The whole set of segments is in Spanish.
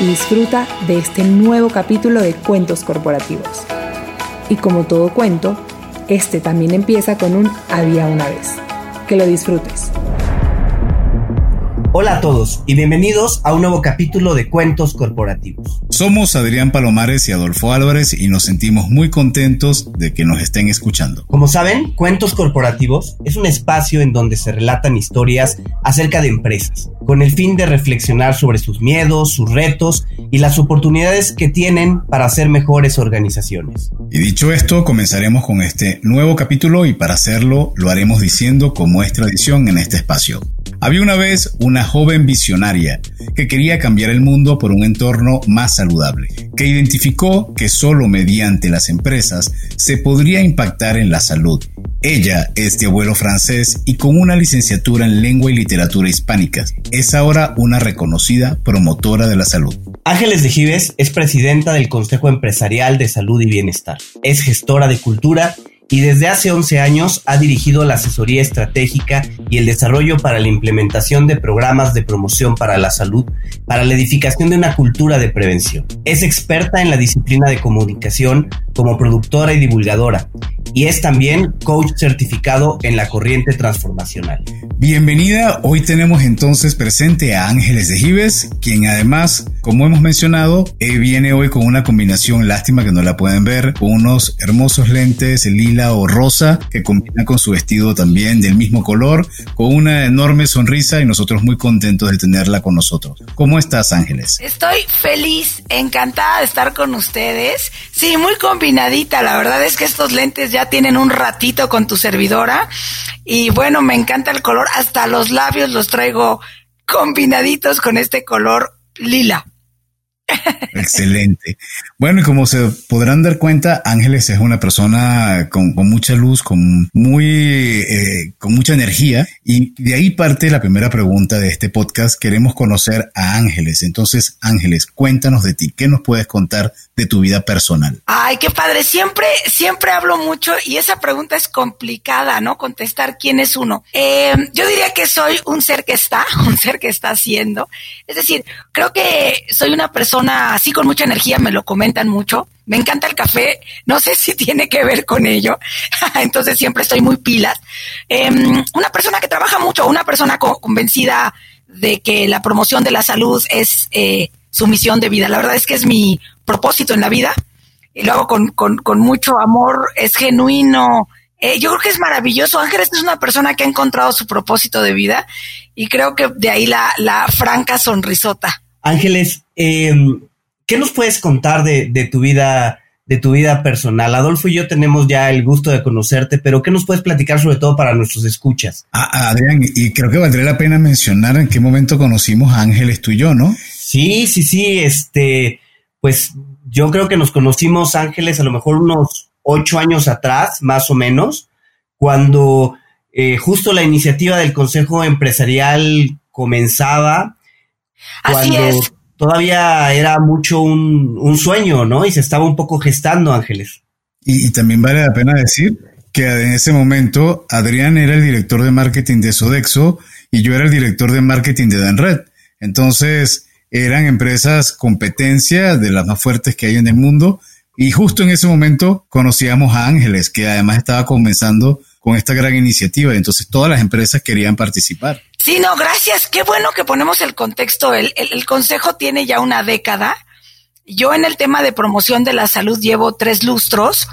y disfruta de este nuevo capítulo de Cuentos Corporativos. Y como todo cuento, este también empieza con un había una vez. Que lo disfrutes. Hola a todos y bienvenidos a un nuevo capítulo de Cuentos Corporativos. Somos Adrián Palomares y Adolfo Álvarez y nos sentimos muy contentos de que nos estén escuchando. Como saben, Cuentos Corporativos es un espacio en donde se relatan historias acerca de empresas, con el fin de reflexionar sobre sus miedos, sus retos y las oportunidades que tienen para ser mejores organizaciones. Y dicho esto, comenzaremos con este nuevo capítulo y para hacerlo lo haremos diciendo como es tradición en este espacio. Había una vez una joven visionaria que quería cambiar el mundo por un entorno más saludable, que identificó que solo mediante las empresas se podría impactar en la salud. Ella es de abuelo francés y con una licenciatura en lengua y literatura hispánicas. Es ahora una reconocida promotora de la salud. Ángeles de Gives es presidenta del Consejo Empresarial de Salud y Bienestar. Es gestora de cultura desde hace 11 años ha dirigido la asesoría estratégica y el desarrollo para la implementación de programas de promoción para la salud, para la edificación de una cultura de prevención. Es experta en la disciplina de comunicación como productora y divulgadora y es también coach certificado en la corriente transformacional. Bienvenida, hoy tenemos entonces presente a Ángeles de Gives, quien además, como hemos mencionado, eh, viene hoy con una combinación, lástima que no la pueden ver, con unos hermosos lentes lila o rosa que combina con su vestido también del mismo color, con una enorme sonrisa y nosotros muy contentos de tenerla con nosotros. ¿Cómo estás, Ángeles? Estoy feliz, encantada de estar con ustedes. Sí, muy combinadita, la verdad es que estos lentes ya tienen un ratito con tu servidora y bueno, me encanta el color, hasta los labios los traigo combinaditos con este color lila. Excelente. Bueno, y como se podrán dar cuenta, Ángeles es una persona con, mucha luz, con muy, eh, con mucha energía. Y de ahí parte la primera pregunta de este podcast. Queremos conocer a Ángeles. Entonces, Ángeles, cuéntanos de ti. ¿Qué nos puedes contar de tu vida personal? Ay, qué padre. Siempre, siempre hablo mucho y esa pregunta es complicada, ¿no? Contestar quién es uno. Eh, yo diría que soy un ser que está, un ser que está haciendo. Es decir, creo que soy una persona así con mucha energía, me lo comentan mucho. Me encanta el café, no sé si tiene que ver con ello, entonces siempre estoy muy pilas. Em, una persona que trabaja mucho, una persona convencida de que la promoción de la salud es eh, su misión de vida. La verdad es que es mi propósito en la vida y lo hago con, con, mucho amor, es genuino. Eh, yo creo que es maravilloso. Ángeles es una persona que ha encontrado su propósito de vida y creo que de ahí la, la franca sonrisota. Ángeles, em, ¿qué nos puedes contar de, tu vida, de tu vida personal? Adolfo y yo tenemos ya el gusto de conocerte, pero ¿qué nos puedes platicar sobre todo para nuestros escuchas? Ah, Adrián, y creo que valdría la pena mencionar en qué momento conocimos a Ángeles tú y yo, ¿no? Sí, sí, sí, este, pues yo creo que nos conocimos Ángeles a lo mejor unos ocho años atrás, más o menos, cuando eh, justo la iniciativa del Consejo Empresarial comenzaba Así es. Todavía era mucho un, sueño, ¿no? Y se estaba un poco gestando, Ángeles. Y, también vale la pena decir que en ese momento Adrián era el director de marketing de Sodexo y yo era el director de marketing de Danred. Entonces eran empresas competencia de las más fuertes que hay en el mundo y justo en ese momento conocíamos a Ángeles, que además estaba comenzando con esta gran iniciativa. Entonces todas las empresas querían participar. Sí, no, gracias. Qué bueno que ponemos el contexto. El, el, consejo tiene ya una década. Yo en el tema de promoción de la salud llevo tres lustros.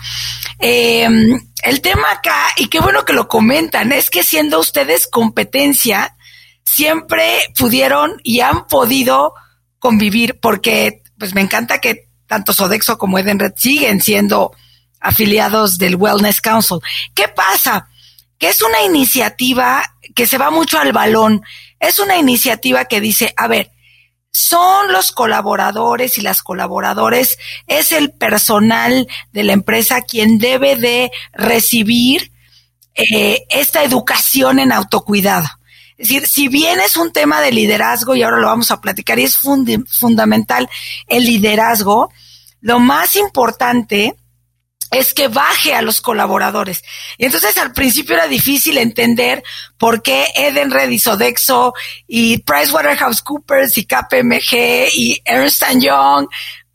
Em, el tema acá, y qué bueno que lo comentan, es que siendo ustedes competencia, siempre pudieron y han podido convivir, porque pues me encanta que tanto Sodexo como Edenred siguen siendo afiliados del Wellness Council. ¿Qué pasa? Que es una iniciativa que se va mucho al balón. Es una iniciativa que dice, a ver, son los colaboradores y las colaboradores, es el personal de la empresa quien debe de recibir eh, esta educación en autocuidado. Es decir, si bien es un tema de liderazgo, y ahora lo vamos a platicar, y es fundamental el liderazgo, lo más importante es que baje a los colaboradores. Y entonces al principio era difícil entender por qué Edenred y Sodexo y PricewaterhouseCoopers y KPMG y Ernst Young,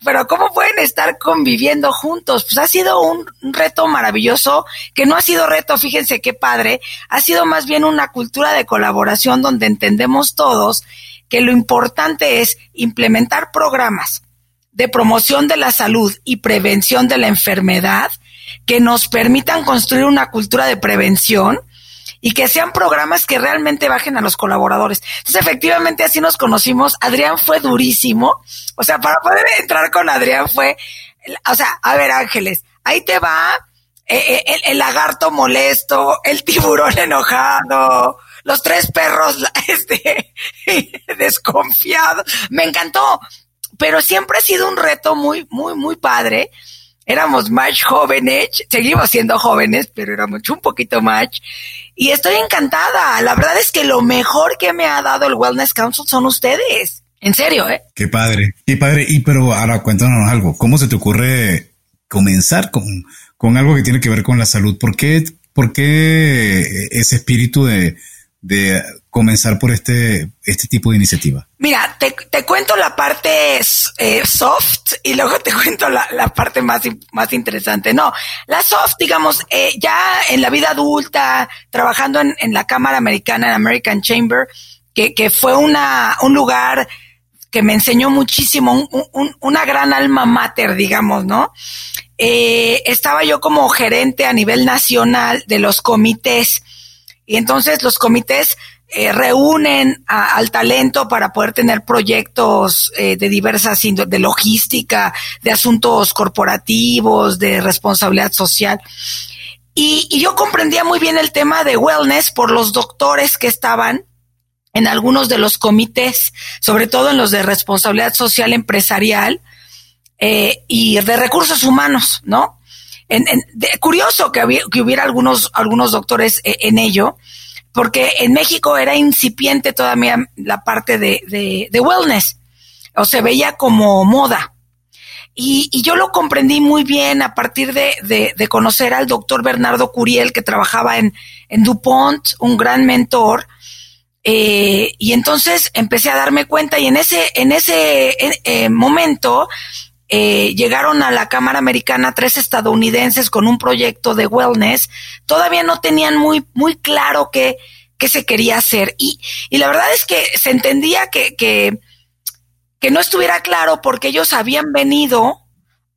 pero cómo pueden estar conviviendo juntos. Pues ha sido un reto maravilloso, que no ha sido reto, fíjense qué padre, ha sido más bien una cultura de colaboración donde entendemos todos que lo importante es implementar programas de promoción de la salud y prevención de la enfermedad que nos permitan construir una cultura de prevención y que sean programas que realmente bajen a los colaboradores. Entonces, efectivamente, así nos conocimos. Adrián fue durísimo. O sea, para poder entrar con Adrián fue, o sea, a ver, Ángeles, ahí te va eh, eh, el, lagarto molesto, el tiburón enojado, los tres perros, este, desconfiados. Me encantó pero siempre ha sido un reto muy, muy, muy padre. Éramos más jóvenes, seguimos siendo jóvenes, pero éramos un poquito más. Y estoy encantada. La verdad es que lo mejor que me ha dado el Wellness Council son ustedes. En serio, ¿eh? Qué padre, qué padre. Y pero ahora cuéntanos algo. ¿Cómo se te ocurre comenzar con, con algo que tiene que ver con la salud? ¿Por qué, por qué ese espíritu de, de comenzar por este, este tipo de iniciativa? Mira, te, te cuento la parte eh, soft y luego te cuento la, la, parte más, más interesante. No, la soft, digamos, eh, ya en la vida adulta, trabajando en, en la Cámara Americana, en American Chamber, que, que fue una, un lugar que me enseñó muchísimo, un, un, una gran alma mater, digamos, ¿no? Eh, estaba yo como gerente a nivel nacional de los comités y entonces los comités eh, reúnen al talento para poder tener proyectos eh, de diversas de logística, de asuntos corporativos, de responsabilidad social. Y, y, yo comprendía muy bien el tema de wellness por los doctores que estaban en algunos de los comités, sobre todo en los de responsabilidad social empresarial eh, y de recursos humanos, ¿no? curioso que, que hubiera algunos, algunos doctores eh, en ello, porque en México era incipiente todavía la parte de, wellness, o se veía como moda. Y, y, yo lo comprendí muy bien a partir de, conocer al doctor Bernardo Curiel, que trabajaba en, en DuPont, un gran mentor. Eh, y entonces empecé a darme cuenta y en ese, en ese eh, momento eh, llegaron a la Cámara Americana tres estadounidenses con un proyecto de wellness, todavía no tenían muy, muy claro qué, qué se quería hacer. Y, y la verdad es que se entendía que, que, que no estuviera claro porque ellos habían venido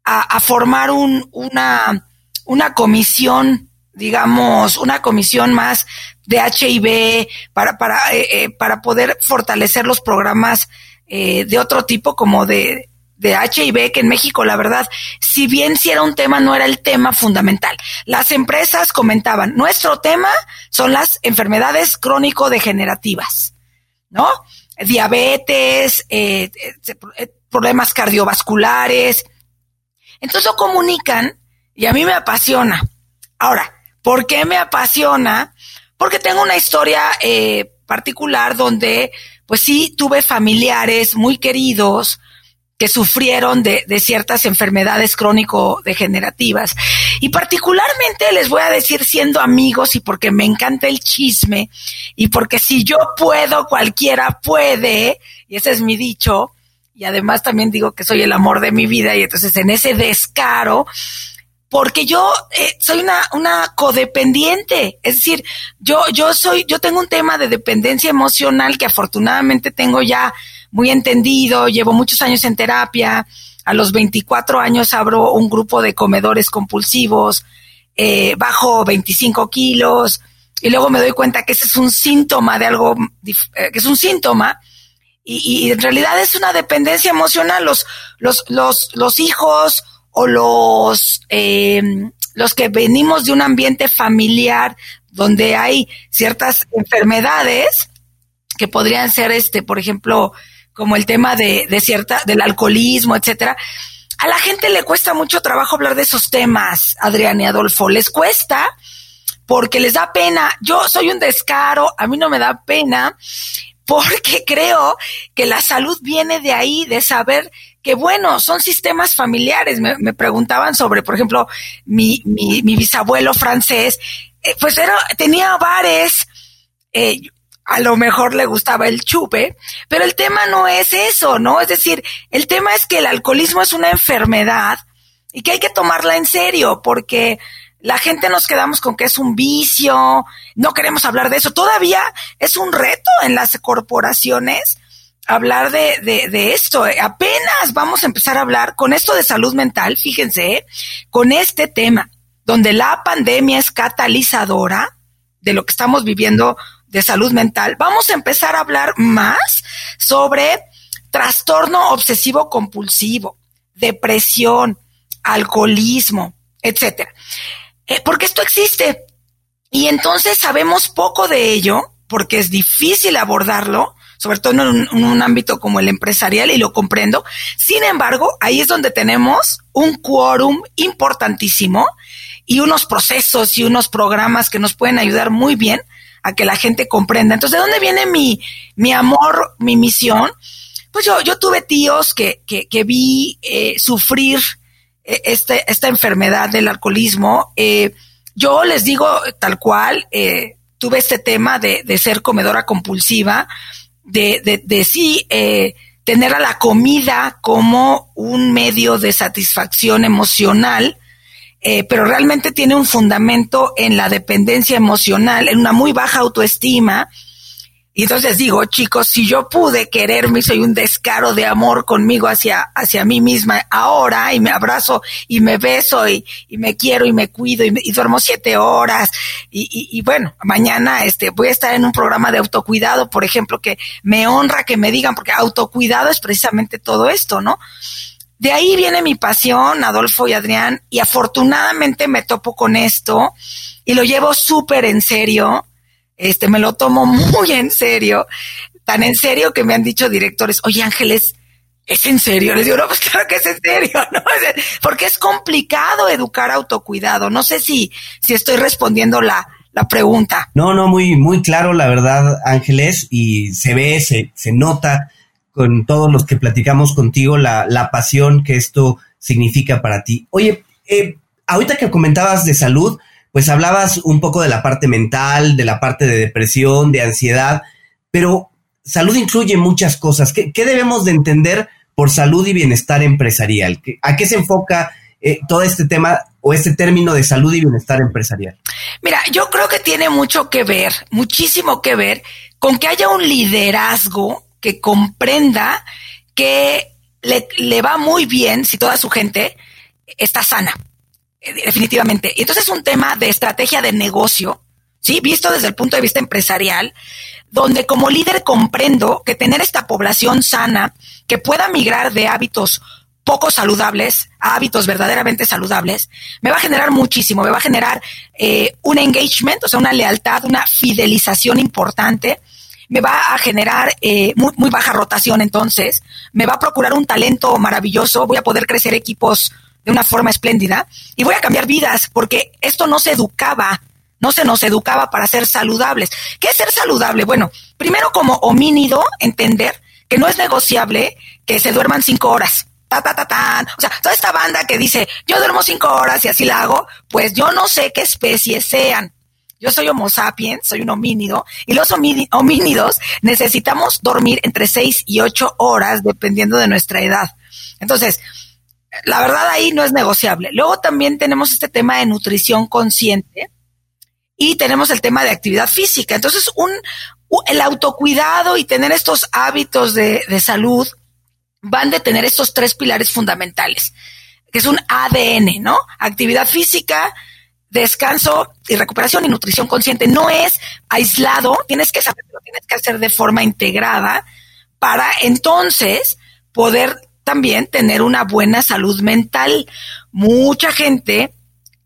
a, a formar un, una, una comisión, digamos, una comisión más de HIV para, para, eh, eh, para poder fortalecer los programas eh, de otro tipo como de, de HIV, que en México, la verdad, si bien si era un tema, no era el tema fundamental. Las empresas comentaban, nuestro tema son las enfermedades crónico-degenerativas, ¿no? Diabetes, eh, eh, problemas cardiovasculares. Entonces lo comunican y a mí me apasiona. Ahora, ¿por qué me apasiona? Porque tengo una historia eh, particular donde, pues sí, tuve familiares muy queridos, que sufrieron de, de ciertas enfermedades crónico-degenerativas. Y particularmente les voy a decir siendo amigos y porque me encanta el chisme y porque si yo puedo, cualquiera puede, y ese es mi dicho, y además también digo que soy el amor de mi vida y entonces en ese descaro, porque yo eh, soy una, una codependiente, es decir, yo, yo soy, yo tengo un tema de dependencia emocional que afortunadamente tengo ya muy entendido, llevo muchos años en terapia, a los 24 años abro un grupo de comedores compulsivos, eh, bajo 25 kilos, y luego me doy cuenta que ese es un síntoma de algo, eh, que es un síntoma, y, y, en realidad es una dependencia emocional. Los, los, los, los hijos o los, eh, los que venimos de un ambiente familiar donde hay ciertas enfermedades que podrían ser, este, por ejemplo, como el tema de, cierta, del alcoholismo, etcétera. A la gente le cuesta mucho trabajo hablar de esos temas, Adrián y Adolfo. Les cuesta porque les da pena. Yo soy un descaro, a mí no me da pena porque creo que la salud viene de ahí, de saber que bueno, son sistemas familiares. Me, preguntaban sobre, por ejemplo, mi, mi, mi bisabuelo francés, eh, pues era, tenía bares, eh, a lo mejor le gustaba el chupe, pero el tema no es eso, ¿no? Es decir, el tema es que el alcoholismo es una enfermedad y que hay que tomarla en serio porque la gente nos quedamos con que es un vicio, no queremos hablar de eso. Todavía es un reto en las corporaciones hablar de, de, de esto. Apenas vamos a empezar a hablar con esto de salud mental, fíjense, con este tema, donde la pandemia es catalizadora de lo que estamos viviendo de salud mental, vamos a empezar a hablar más sobre trastorno obsesivo compulsivo, depresión, alcoholismo, etcétera. Eh, porque esto existe. Y entonces sabemos poco de ello, porque es difícil abordarlo, sobre todo en un, ámbito como el empresarial, y lo comprendo. Sin embargo, ahí es donde tenemos un quórum importantísimo y unos procesos y unos programas que nos pueden ayudar muy bien a que la gente comprenda. Entonces, ¿de dónde viene mi, mi amor, mi misión? Pues yo, yo tuve tíos que, que, que vi eh, sufrir eh, este, esta enfermedad del alcoholismo. Eh, yo les digo tal cual, eh, tuve este tema de, de, ser comedora compulsiva, de, de, de sí eh, tener a la comida como un medio de satisfacción emocional eh, pero realmente tiene un fundamento en la dependencia emocional, en una muy baja autoestima. Y entonces digo, chicos, si yo pude quererme, soy un descaro de amor conmigo hacia, hacia mí misma ahora, y me abrazo y me beso y, y me quiero y me cuido y, duermo siete horas. Y, y, y, bueno, mañana este, voy a estar en un programa de autocuidado, por ejemplo, que me honra que me digan, porque autocuidado es precisamente todo esto, ¿no? De ahí viene mi pasión, Adolfo y Adrián, y afortunadamente me topo con esto y lo llevo súper en serio. Este, me lo tomo muy en serio, tan en serio que me han dicho directores, oye Ángeles, ¿es en serio? Les digo, no, pues claro que es en serio, ¿no? Porque es complicado educar autocuidado. No sé si, si estoy respondiendo la, la pregunta. No, no, muy, muy claro, la verdad, Ángeles, y se ve, se, se nota con todos los que platicamos contigo la, la pasión que esto significa para ti. Oye, eh, ahorita que comentabas de salud, pues hablabas un poco de la parte mental, de la parte de depresión, de ansiedad, pero salud incluye muchas cosas. ¿Qué, qué debemos de entender por salud y bienestar empresarial? ¿A qué se enfoca eh, todo este tema o este término de salud y bienestar empresarial? Mira, yo creo que tiene mucho que ver, muchísimo que ver con que haya un liderazgo que comprenda que le, va muy bien si toda su gente está sana, eh, definitivamente. Y entonces es un tema de estrategia de negocio, ¿sí? Visto desde el punto de vista empresarial, donde como líder comprendo que tener esta población sana, que pueda migrar de hábitos poco saludables a hábitos verdaderamente saludables, me va a generar muchísimo, me va a generar eh, un engagement, o sea, una lealtad, una fidelización importante, me va a generar eh, muy, muy baja rotación entonces, me va a procurar un talento maravilloso, voy a poder crecer equipos de una forma espléndida y voy a cambiar vidas porque esto no se educaba, no se nos educaba para ser saludables. ¿Qué es ser saludable? Bueno, primero como homínido, entender que no es negociable que se duerman cinco horas. Ta, ta, ta, ta. O sea, toda esta banda que dice, yo duermo cinco horas y así la hago, pues yo no sé qué especies sean. Yo soy Homo sapiens, soy un homínido, y los homínidos necesitamos dormir entre seis y ocho horas dependiendo de nuestra edad. Entonces, la verdad ahí no es negociable. Luego también tenemos este tema de nutrición consciente y tenemos el tema de actividad física. Entonces, un, el autocuidado y tener estos hábitos de, de salud van de tener estos tres pilares fundamentales, que es un ADN, ¿no? Actividad física, descanso y recuperación y nutrición consciente. No es aislado, tienes que saber, lo tienes que hacer de forma integrada para entonces poder también tener una buena salud mental. Mucha gente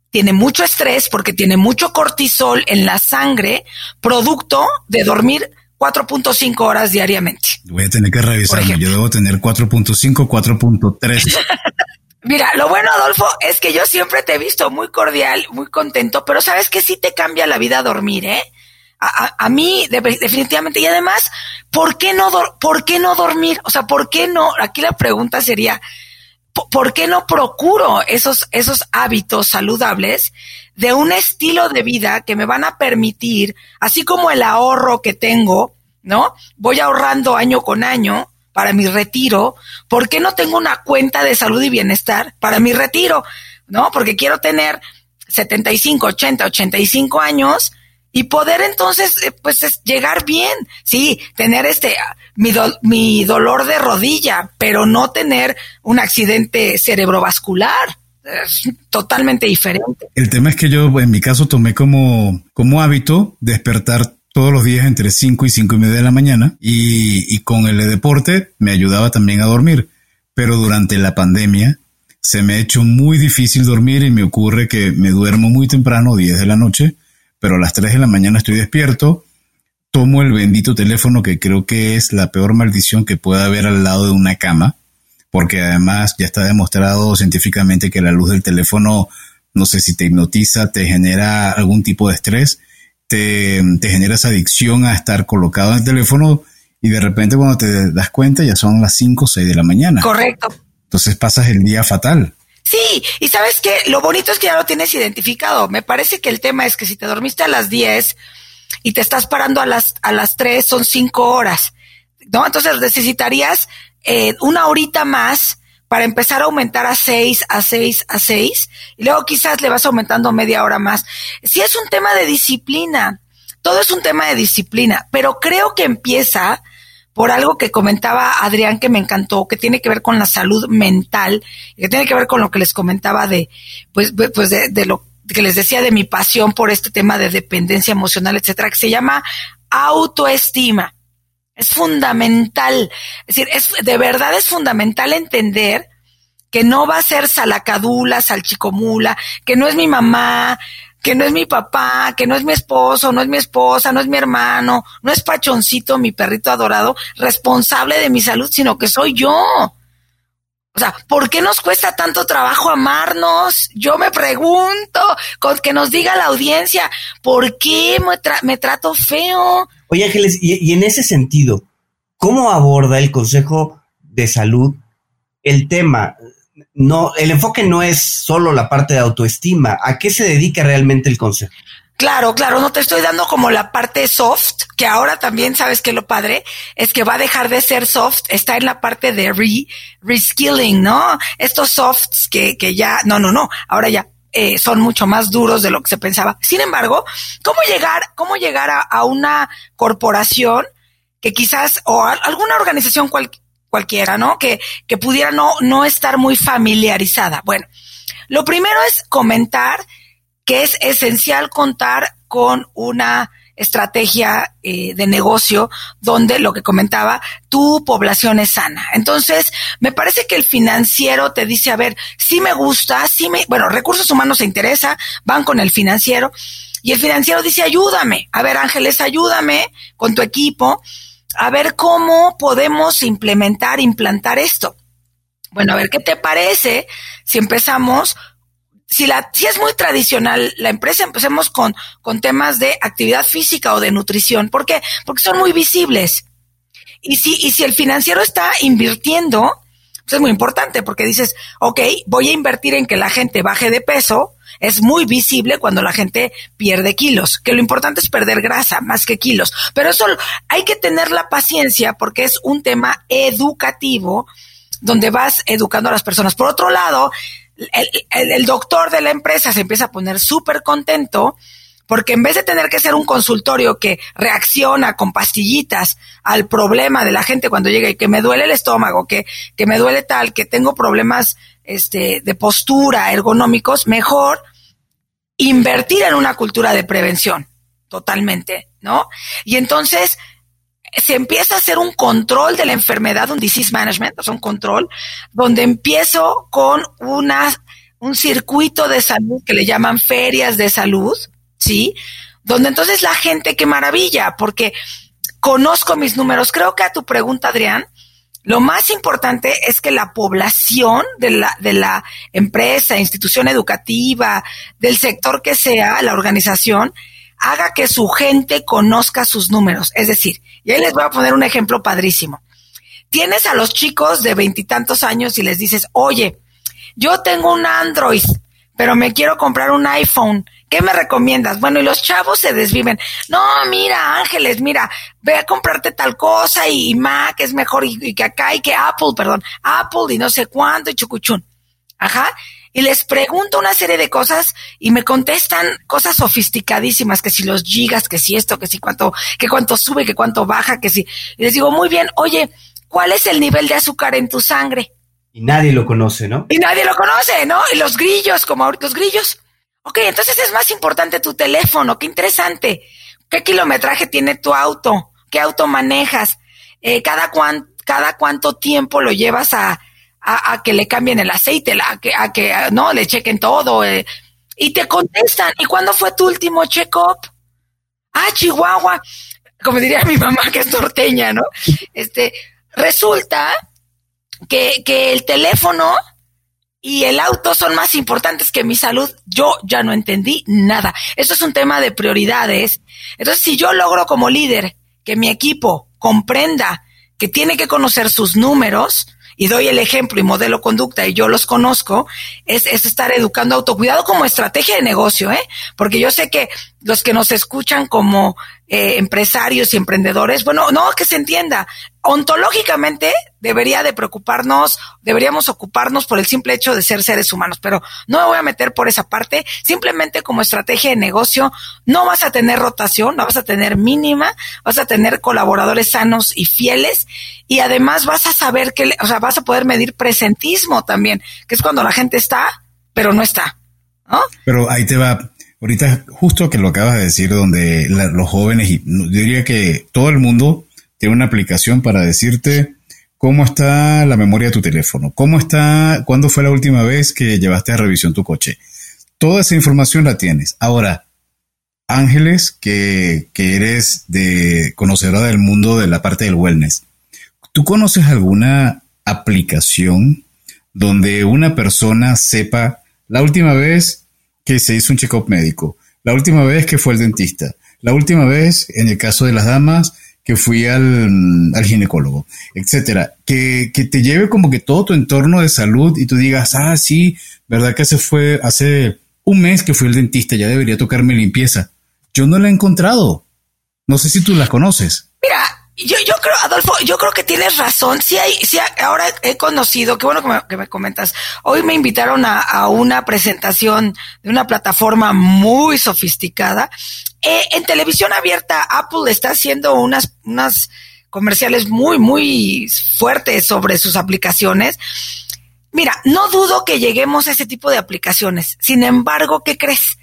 tiene mucho estrés porque tiene mucho cortisol en la sangre, producto de dormir 4.5 horas diariamente. Voy a tener que revisarme. Yo debo tener 4.5, 4.3. Mira, lo bueno, Adolfo, es que yo siempre te he visto muy cordial, muy contento, pero sabes que sí te cambia la vida dormir, ¿eh? A, mí, definitivamente. Y además, ¿por qué no, por qué no dormir? O sea, ¿por qué no? Aquí la pregunta sería, ¿por qué no procuro esos, esos hábitos saludables de un estilo de vida que me van a permitir, así como el ahorro que tengo, ¿no? Voy ahorrando año con año para mi retiro. ¿Por qué no tengo una cuenta de salud y bienestar para mi retiro? ¿No? Porque quiero tener 75, 80, 85 años y poder entonces, eh, pues, llegar bien. Sí, tener este, mi, mi dolor de rodilla, pero no tener un accidente cerebrovascular. Totalmente diferente. El tema es que yo, en mi caso, tomé como, como hábito despertar todos los días entre 5 y 5 y media de la mañana y, con el deporte me ayudaba también a dormir. Pero durante la pandemia se me ha hecho muy difícil dormir y me ocurre que me duermo muy temprano, 10 de la noche, pero a las 3 de la mañana estoy despierto, tomo el bendito teléfono que creo que es la peor maldición que pueda haber al lado de una cama, porque además ya está demostrado científicamente que la luz del teléfono, no sé si te hipnotiza, te genera algún tipo de estrés te, genera esa adicción a estar colocado en el teléfono y de repente cuando te das cuenta ya son las 5 o 6 de la mañana. Correcto. Entonces pasas el día fatal. Sí, y sabes que lo bonito es que ya lo tienes identificado. Me parece que el tema es que si te dormiste a las 10 y te estás parando a las, a las 3, son 5 horas, ¿no? Entonces necesitarías eh, una horita más para empezar a aumentar a seis, a seis, a seis, y luego quizás le vas aumentando media hora más. Si es un tema de disciplina, todo es un tema de disciplina, pero creo que empieza por algo que comentaba Adrián que me encantó, que tiene que ver con la salud mental, que tiene que ver con lo que les comentaba de, pues, pues de, de lo que les decía de mi pasión por este tema de dependencia emocional, etcétera, que se llama autoestima. Es fundamental, es decir, es, de verdad es fundamental entender que no va a ser salacadula, salchicomula, que no es mi mamá, que no es mi papá, que no es mi esposo, no es mi esposa, no es mi hermano, no es Pachoncito, mi perrito adorado, responsable de mi salud, sino que soy yo. O sea, ¿por qué nos cuesta tanto trabajo amarnos? Yo me pregunto, con que nos diga la audiencia, ¿por qué me, trato feo? Oye, Ángeles, y, en ese sentido, ¿cómo aborda el Consejo de Salud el tema? No, el enfoque no es solo la parte de autoestima. ¿A qué se dedica realmente el Consejo? Claro, claro, no te estoy dando como la parte soft, que ahora también sabes que lo padre es que va a dejar de ser soft, está en la parte de re, reskilling, ¿no? Estos softs que, que ya, no, no, no, ahora ya eh, son mucho más duros de lo que se pensaba. Sin embargo, ¿cómo llegar, cómo llegar a, una corporación que quizás, o alguna organización cualquiera, ¿no? Que, que pudiera no, no estar muy familiarizada. Bueno, lo primero es comentar que es esencial contar con una estrategia eh, de negocio donde lo que comentaba, tu población es sana. Entonces, me parece que el financiero te dice, a ver, si me gusta, si me, bueno, recursos humanos se interesa, van con el financiero y el financiero dice, ayúdame, a ver, Ángeles, ayúdame con tu equipo a ver cómo podemos implementar, implantar esto. Bueno, a ver, ¿qué te parece si empezamos si, la, si es muy tradicional la empresa, empecemos con, con temas de actividad física o de nutrición. ¿Por qué? Porque son muy visibles. Y si, y si el financiero está invirtiendo, pues es muy importante porque dices, ok, voy a invertir en que la gente baje de peso. Es muy visible cuando la gente pierde kilos, que lo importante es perder grasa más que kilos. Pero eso hay que tener la paciencia porque es un tema educativo donde vas educando a las personas. Por otro lado, el, doctor de la empresa se empieza a poner súper contento porque en vez de tener que ser un consultorio que reacciona con pastillitas al problema de la gente cuando llega y que me duele el estómago, que, que me duele tal, que tengo problemas este, de postura, ergonómicos, mejor invertir en una cultura de prevención, totalmente, ¿no? Y entonces se empieza a hacer un control de la enfermedad, un disease management, o sea, un control, donde empiezo con una, un circuito de salud que le llaman ferias de salud, ¿sí? Donde entonces la gente, qué maravilla, porque conozco mis números. Creo que a tu pregunta, Adrián, lo más importante es que la población de la, de la empresa, institución educativa, del sector que sea, la organización, haga que su gente conozca sus números. Es decir, y ahí les voy a poner un ejemplo padrísimo. Tienes a los chicos de veintitantos años y les dices, oye, yo tengo un Android, pero me quiero comprar un iPhone. ¿Qué me recomiendas? Bueno, y los chavos se desviven. No, mira, Ángeles, mira, ve a comprarte tal cosa y, Mac es mejor y, que acá y que Apple, perdón, Apple y no sé cuánto y chucuchún. Ajá. Y les pregunto una serie de cosas y me contestan cosas sofisticadísimas, que si los gigas, que si esto, que si cuánto, que cuánto sube, que cuánto baja, que si. Y les digo, muy bien, oye, ¿cuál es el nivel de azúcar en tu sangre? Y nadie lo conoce, ¿no? Y nadie lo conoce, ¿no? Y los grillos, como los grillos. Ok, entonces es más importante tu teléfono, qué interesante. ¿Qué kilometraje tiene tu auto? ¿Qué auto manejas? Eh, cada, ¿Cada cuánto tiempo lo llevas a, a, que le cambien el aceite, a que, a que no le chequen todo? Eh? y te contestan, ¿y cuándo fue tu último check-up? Ah, Chihuahua, como diría mi mamá que es norteña, ¿no? Este, resulta que, que el teléfono y el auto son más importantes que mi salud, yo ya no entendí nada. Eso es un tema de prioridades. Entonces, si yo logro como líder que mi equipo comprenda que tiene que conocer sus números, y doy el ejemplo y modelo conducta y yo los conozco, es, es estar educando autocuidado como estrategia de negocio, ¿eh? Porque yo sé que los que nos escuchan como eh, empresarios y emprendedores, bueno, no, que se entienda, ontológicamente debería de preocuparnos, deberíamos ocuparnos por el simple hecho de ser seres humanos, pero no me voy a meter por esa parte, simplemente como estrategia de negocio, no vas a tener rotación, no vas a tener mínima, vas a tener colaboradores sanos y fieles y además vas a saber que, o sea, vas a poder medir presentismo también, que es cuando la gente está, pero no está. ¿no? Pero ahí te va, ahorita justo que lo acabas de decir, donde los jóvenes, y diría que todo el mundo tiene una aplicación para decirte cómo está la memoria de tu teléfono, cómo está, cuándo fue la última vez que llevaste a revisión tu coche. Toda esa información la tienes. Ahora, Ángeles, que, que eres de conocedora del mundo de la parte del wellness, ¿tú conoces alguna aplicación donde una persona sepa la última vez que se hizo un check-up médico, la última vez que fue el dentista, la última vez, en el caso de las damas, que fui al, ginecólogo, etcétera, que, que, te lleve como que todo tu entorno de salud y tú digas, ah, sí, verdad que se fue hace un mes que fui al dentista, ya debería tocarme limpieza. Yo no la he encontrado. No sé si tú la conoces. Mira, yo, yo creo, Adolfo, yo creo que tienes razón. Sí hay, sí, ahora he conocido, qué bueno que me, comentas. Hoy me invitaron a, a, una presentación de una plataforma muy sofisticada. Eh, en televisión abierta, Apple está haciendo unas, unas comerciales muy, muy fuertes sobre sus aplicaciones. Mira, no dudo que lleguemos a ese tipo de aplicaciones. Sin embargo, ¿qué crees?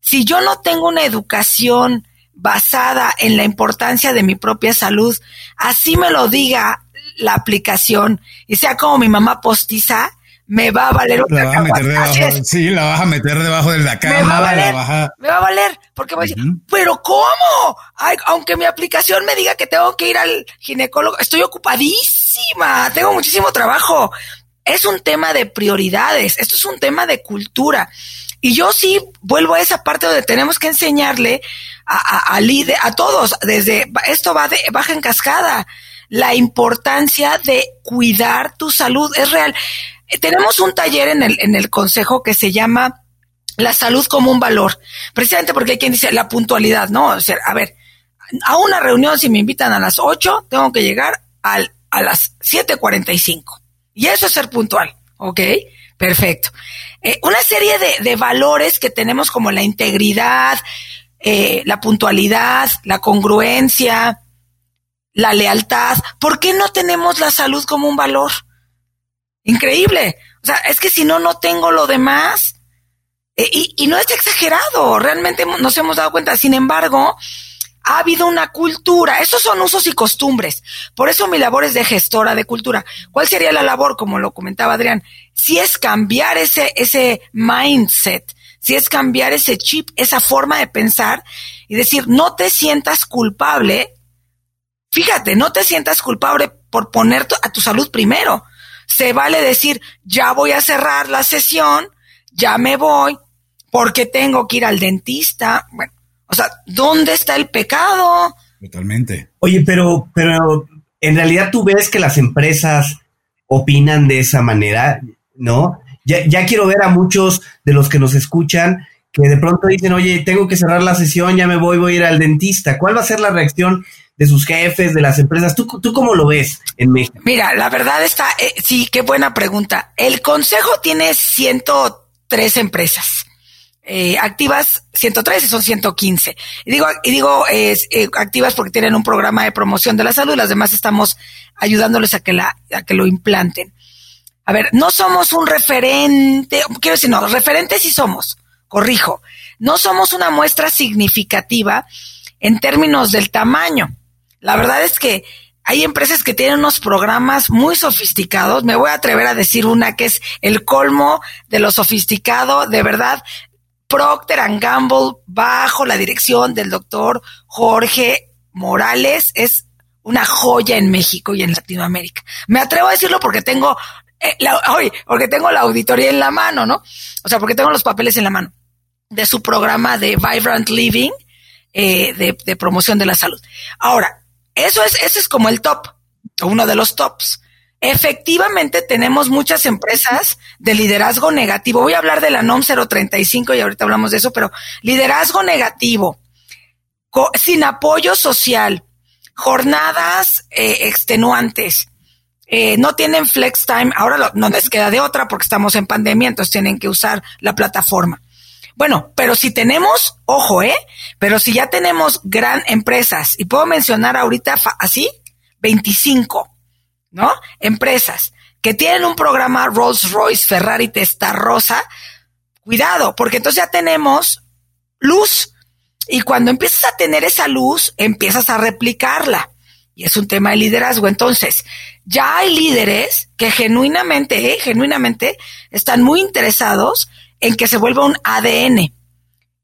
Si yo no tengo una educación basada en la importancia de mi propia salud, así me lo diga la aplicación y sea como mi mamá postiza, me va a valer la vas a meter debajo, Sí, la vas a meter debajo de la cama. Me va a valer, me va a valer porque voy a decir, pero ¿cómo? aunque mi aplicación me diga que tengo que ir al ginecólogo, estoy ocupadísima, tengo muchísimo trabajo. Es un tema de prioridades, esto es un tema de cultura. Y yo sí vuelvo a esa parte donde tenemos que enseñarle a, a, a todos, desde esto va de, baja en cascada, la importancia de cuidar tu salud es real. Eh, tenemos un taller en el, en el consejo que se llama la salud como un valor, precisamente porque hay quien dice la puntualidad, ¿no? O sea, a ver, a una reunión si me invitan a las 8, tengo que llegar al, a las 7.45. Y eso es ser puntual, ¿ok? Perfecto. Eh, una serie de, de, valores que tenemos como la integridad, eh, la puntualidad, la congruencia, la lealtad. ¿Por qué no tenemos la salud como un valor? Increíble. O sea, es que si no, no tengo lo demás. Eh, y, y no es exagerado, realmente nos hemos dado cuenta. Sin embargo, ha habido una cultura, esos son usos y costumbres. Por eso mi labor es de gestora de cultura. ¿Cuál sería la labor, como lo comentaba Adrián? Si es cambiar ese, ese mindset, si es cambiar ese chip, esa forma de pensar y decir, no te sientas culpable fíjate, no te sientas culpable por poner a tu salud primero. Se vale decir, ya voy a cerrar la sesión, ya me voy, porque tengo que ir al dentista. Bueno, o sea, ¿dónde está el pecado? Totalmente. Oye, pero, pero en realidad tú ves que las empresas opinan de esa manera, ¿no? Ya, ya quiero ver a muchos de los que nos escuchan que de pronto dicen, oye, tengo que cerrar la sesión, ya me voy, voy a ir al dentista. ¿Cuál va a ser la reacción de sus jefes, de las empresas? ¿Tú, tú cómo lo ves en México? Mira, la verdad está, eh, sí, qué buena pregunta. El consejo tiene 103 empresas. Eh, activas 103 y son 115. Y digo, y digo eh, activas porque tienen un programa de promoción de la salud, las demás estamos ayudándoles a que, la, a que lo implanten. A ver, no somos un referente, quiero decir, no, referentes sí somos, corrijo, no somos una muestra significativa en términos del tamaño. La verdad es que hay empresas que tienen unos programas muy sofisticados. Me voy a atrever a decir una que es el colmo de lo sofisticado. De verdad, Procter Gamble, bajo la dirección del doctor Jorge Morales, es una joya en México y en Latinoamérica. Me atrevo a decirlo porque tengo, eh, porque tengo la auditoría en la mano, ¿no? O sea, porque tengo los papeles en la mano de su programa de Vibrant Living, eh, de, promoción de la salud. Ahora, eso es, ese es como el top, uno de los tops. Efectivamente, tenemos muchas empresas de liderazgo negativo. Voy a hablar de la NOM 035 y ahorita hablamos de eso, pero liderazgo negativo, sin apoyo social, jornadas eh, extenuantes, eh, no tienen flex time. Ahora no les queda de otra porque estamos en pandemia, entonces tienen que usar la plataforma. Bueno, pero si tenemos, ojo, ¿eh? Pero si ya tenemos gran empresas, y puedo mencionar ahorita así, 25, ¿no? Empresas que tienen un programa Rolls Royce, Ferrari, Rosa, cuidado, porque entonces ya tenemos luz. Y cuando empiezas a tener esa luz, empiezas a replicarla. Y es un tema de liderazgo. Entonces, ya hay líderes que genuinamente, ¿eh? genuinamente, están muy interesados en que se vuelva un ADN.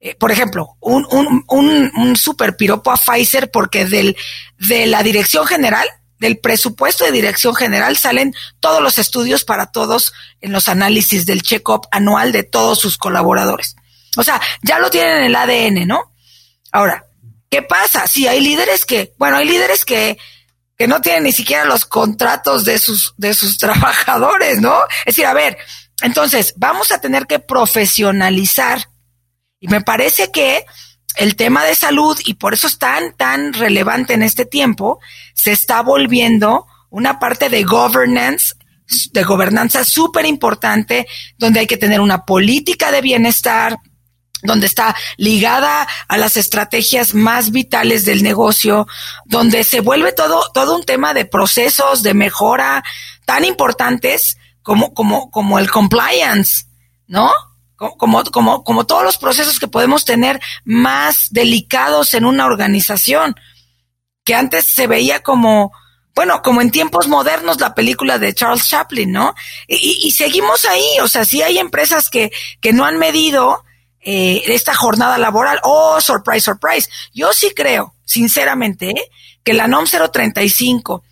Eh, por ejemplo, un, un, un, un, super piropo a Pfizer porque del, de la dirección general, del presupuesto de dirección general salen todos los estudios para todos en los análisis del check-up anual de todos sus colaboradores. O sea, ya lo tienen en el ADN, ¿no? Ahora, ¿qué pasa? Si hay líderes que, bueno, hay líderes que, que no tienen ni siquiera los contratos de sus, de sus trabajadores, ¿no? Es decir, a ver, entonces, vamos a tener que profesionalizar. Y me parece que el tema de salud, y por eso es tan, tan relevante en este tiempo, se está volviendo una parte de governance, de gobernanza súper importante, donde hay que tener una política de bienestar, donde está ligada a las estrategias más vitales del negocio, donde se vuelve todo, todo un tema de procesos de mejora tan importantes como, como, como el compliance, ¿no? Como, como, como todos los procesos que podemos tener más delicados en una organización, que antes se veía como, bueno, como en tiempos modernos la película de Charles Chaplin, ¿no? Y, seguimos ahí, o sea, sí hay empresas que, que no han medido eh, esta jornada laboral. Oh, surprise, surprise. Yo sí creo, sinceramente, que la NOM 035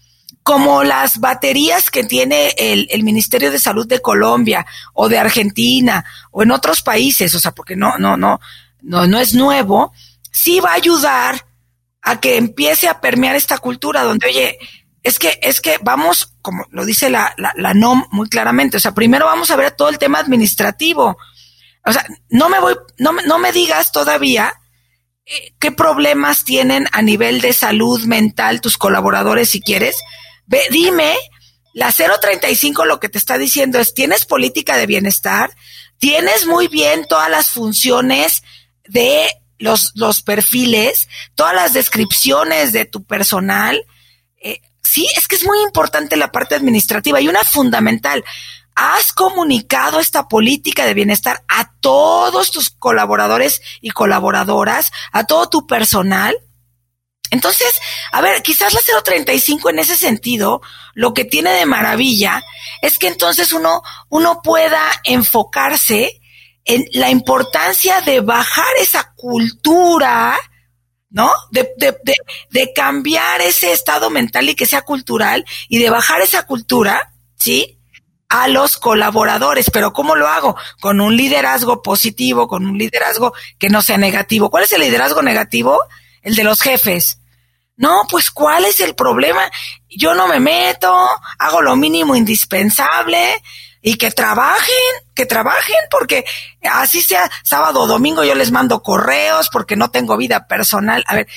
como las baterías que tiene el, Ministerio de Salud de Colombia o de Argentina o en otros países, o sea, porque no, no, no, no, no es nuevo, sí va a ayudar a que empiece a permear esta cultura donde, oye, es que, es que vamos, como lo dice la, la, NOM muy claramente, o sea, primero vamos a ver todo el tema administrativo. O sea, no me voy, no, no me digas todavía eh, qué problemas tienen a nivel de salud mental tus colaboradores si quieres, Ve, dime, la 035 lo que te está diciendo es, tienes política de bienestar, tienes muy bien todas las funciones de los, los perfiles, todas las descripciones de tu personal. Eh, sí, es que es muy importante la parte administrativa y una fundamental. ¿Has comunicado esta política de bienestar a todos tus colaboradores y colaboradoras, a todo tu personal? Entonces, a ver, quizás la 035 en ese sentido, lo que tiene de maravilla es que entonces uno, uno pueda enfocarse en la importancia de bajar esa cultura ¿no? De, de, de, de, cambiar ese estado mental y que sea cultural y de bajar esa cultura, ¿sí? A los colaboradores. Pero ¿cómo lo hago? Con un liderazgo positivo, con un liderazgo que no sea negativo. ¿Cuál es el liderazgo negativo? El de los jefes. No, pues ¿cuál es el problema? Yo no me meto, hago lo mínimo indispensable, y que trabajen, que trabajen, porque así sea sábado o domingo yo les mando correos porque no tengo vida personal. A ver,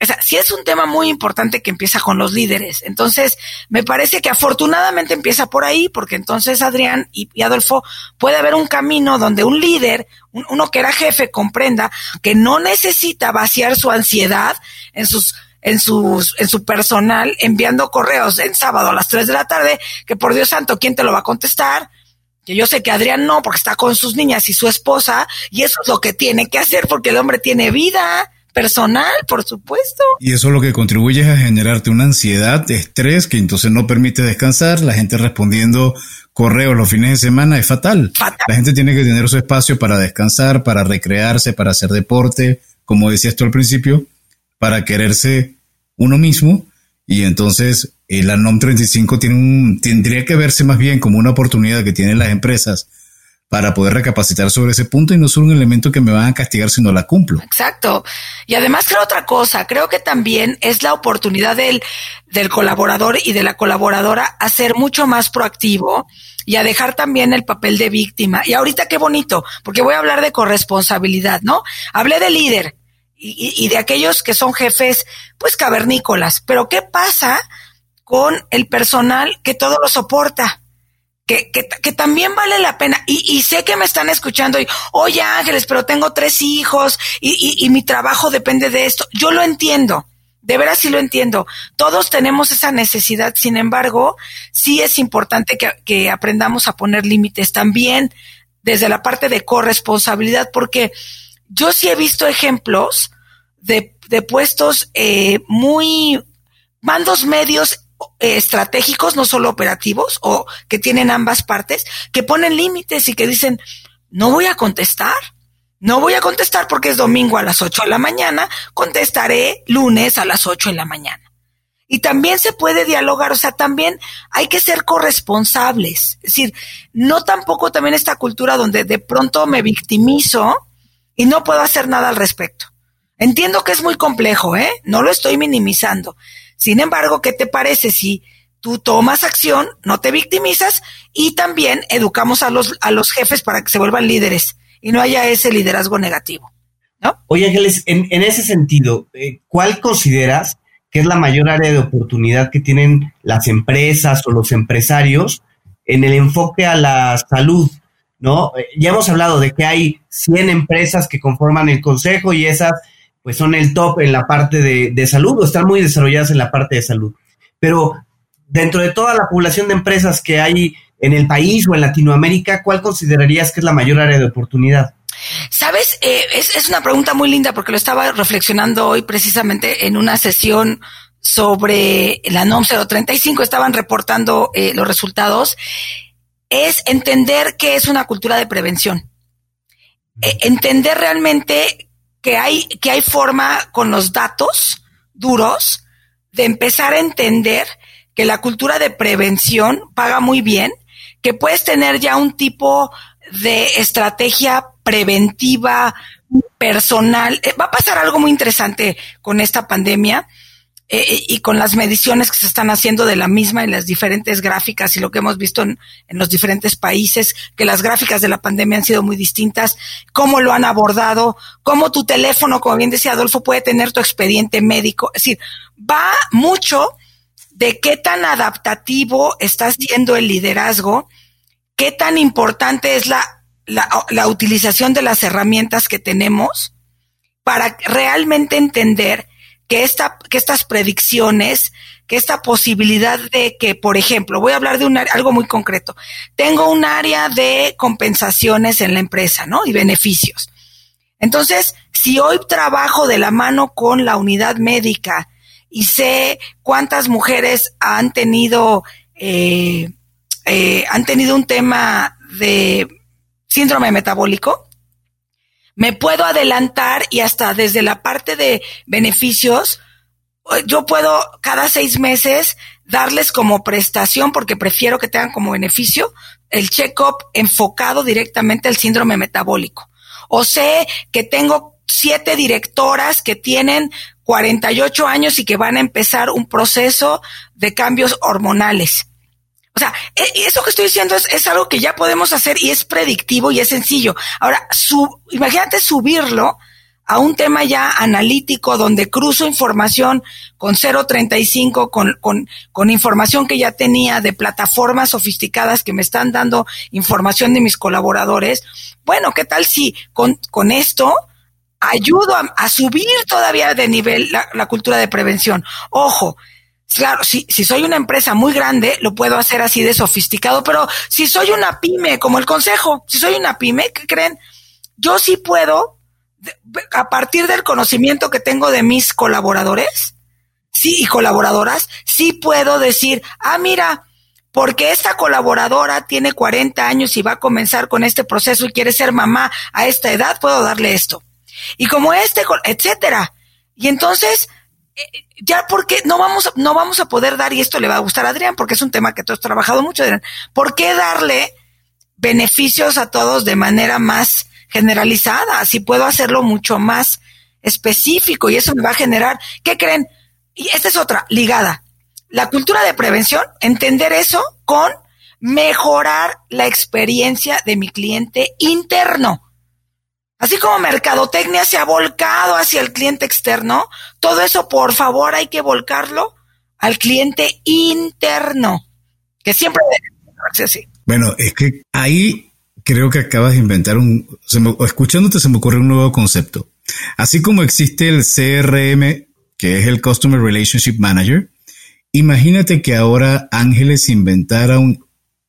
o sea, sí es un tema muy importante que empieza con los líderes. Entonces, me parece que afortunadamente empieza por ahí, porque entonces Adrián y, Adolfo puede haber un camino donde un líder, uno que era jefe, comprenda que no necesita vaciar su ansiedad en sus en sus, en su personal enviando correos en sábado a las 3 de la tarde, que por Dios santo, ¿quién te lo va a contestar? Que yo sé que Adrián no, porque está con sus niñas y su esposa, y eso es lo que tiene que hacer, porque el hombre tiene vida personal, por supuesto. Y eso lo que contribuye es a generarte una ansiedad, estrés, que entonces no permite descansar, la gente respondiendo correos los fines de semana es fatal. fatal. La gente tiene que tener su espacio para descansar, para recrearse, para hacer deporte, como decías tú al principio, para quererse uno mismo y entonces eh, la NOM 35 tiene un, tendría que verse más bien como una oportunidad que tienen las empresas para poder recapacitar sobre ese punto y no solo un elemento que me van a castigar si no la cumplo. Exacto. Y además creo otra cosa, creo que también es la oportunidad del, del colaborador y de la colaboradora a ser mucho más proactivo y a dejar también el papel de víctima. Y ahorita qué bonito, porque voy a hablar de corresponsabilidad, ¿no? Hablé de líder, y, de aquellos que son jefes, pues cavernícolas. Pero ¿qué pasa con el personal que todo lo soporta? Que, que, que también vale la pena. Y, y, sé que me están escuchando y, oye Ángeles, pero tengo tres hijos y, y, y mi trabajo depende de esto. Yo lo entiendo. De veras sí lo entiendo. Todos tenemos esa necesidad. Sin embargo, sí es importante que, que aprendamos a poner límites también desde la parte de corresponsabilidad, porque yo sí he visto ejemplos de, de puestos eh, muy, mandos medios estratégicos, no solo operativos, o que tienen ambas partes, que ponen límites y que dicen, no voy a contestar. No voy a contestar porque es domingo a las 8 de la mañana, contestaré lunes a las 8 de la mañana. Y también se puede dialogar, o sea, también hay que ser corresponsables. Es decir, no tampoco también esta cultura donde de pronto me victimizo y no puedo hacer nada al respecto. Entiendo que es muy complejo, ¿eh? No lo estoy minimizando. Sin embargo, ¿qué te parece si tú tomas acción, no te victimizas y también educamos a los, a los jefes para que se vuelvan líderes y no haya ese liderazgo negativo? ¿No? Oye, Ángeles, en, en ese sentido, eh, ¿cuál consideras que es la mayor área de oportunidad que tienen las empresas o los empresarios en el enfoque a la salud ¿no? Eh, ya hemos hablado de que hay 100 empresas que conforman el consejo y esas pues son el top en la parte de, salud o están muy desarrolladas en la parte de salud. Pero dentro de toda la población de empresas que hay en el país o en Latinoamérica, ¿cuál considerarías que es la mayor área de oportunidad? Sabes, eh, es, una pregunta muy linda porque lo estaba reflexionando hoy precisamente en una sesión sobre la NOM 035, estaban reportando eh, los resultados es entender que es una cultura de prevención. E, entender realmente que hay, que hay forma con los datos duros de empezar a entender que la cultura de prevención paga muy bien, que puedes tener ya un tipo de estrategia preventiva personal. Eh, va a pasar algo muy interesante con esta pandemia eh, eh, y con las mediciones que se están haciendo de la misma en las diferentes gráficas y lo que hemos visto en, los diferentes países, que las gráficas de la pandemia han sido muy distintas, cómo lo han abordado, cómo tu teléfono, como bien decía Adolfo, puede tener tu expediente médico. Es decir, va mucho de qué tan adaptativo está siendo el liderazgo, qué tan importante es la, la, la utilización de las herramientas que tenemos para realmente entender que, esta, que estas predicciones, que esta posibilidad de que, por ejemplo, voy a hablar de un, algo muy concreto. Tengo un área de compensaciones en la empresa, ¿no? Y beneficios. Entonces, si hoy trabajo de la mano con la unidad médica y sé cuántas mujeres han tenido, eh, eh, han tenido un tema de síndrome metabólico, me puedo adelantar y hasta desde la parte de beneficios, yo puedo cada seis meses darles como prestación, porque prefiero que tengan como beneficio el check-up enfocado directamente al síndrome metabólico. O sé que tengo siete directoras que tienen 48 años y que van a empezar un proceso de cambios hormonales. O sea, e, eso que estoy diciendo es, algo que ya podemos hacer y es predictivo y es sencillo. Ahora, su, imagínate subirlo a un tema ya analítico donde cruzo información con 035, con, con, con información que ya tenía de plataformas sofisticadas que me están dando información de mis colaboradores. Bueno, ¿qué tal si con, con esto ayudo a, subir todavía de nivel la, la cultura de prevención? Ojo, Claro, si, si soy una empresa muy grande, lo puedo hacer así de sofisticado, pero si soy una pyme, como el consejo, si soy una pyme, ¿qué creen? Yo sí puedo, a partir del conocimiento que tengo de mis colaboradores, sí, y colaboradoras, sí puedo decir, ah, mira, porque esta colaboradora tiene 40 años y va a comenzar con este proceso y quiere ser mamá a esta edad, puedo darle esto. Y como este, etcétera. Y entonces, ya porque no vamos, no vamos a poder dar, y esto le va a gustar a Adrián, porque es un tema que tú has trabajado mucho, Adrián, ¿por qué darle beneficios a todos de manera más generalizada? Si puedo hacerlo mucho más específico y eso me va a generar, ¿qué creen? Y esta es otra, ligada. La cultura de prevención, entender eso con mejorar la experiencia de mi cliente interno. Así como mercadotecnia se ha volcado hacia el cliente externo, todo eso por favor hay que volcarlo al cliente interno, que siempre debe así. Bueno, es que ahí creo que acabas de inventar un, escuchándote se me ocurre un nuevo concepto. Así como existe el CRM, que es el Customer Relationship Manager, imagínate que ahora Ángeles inventara un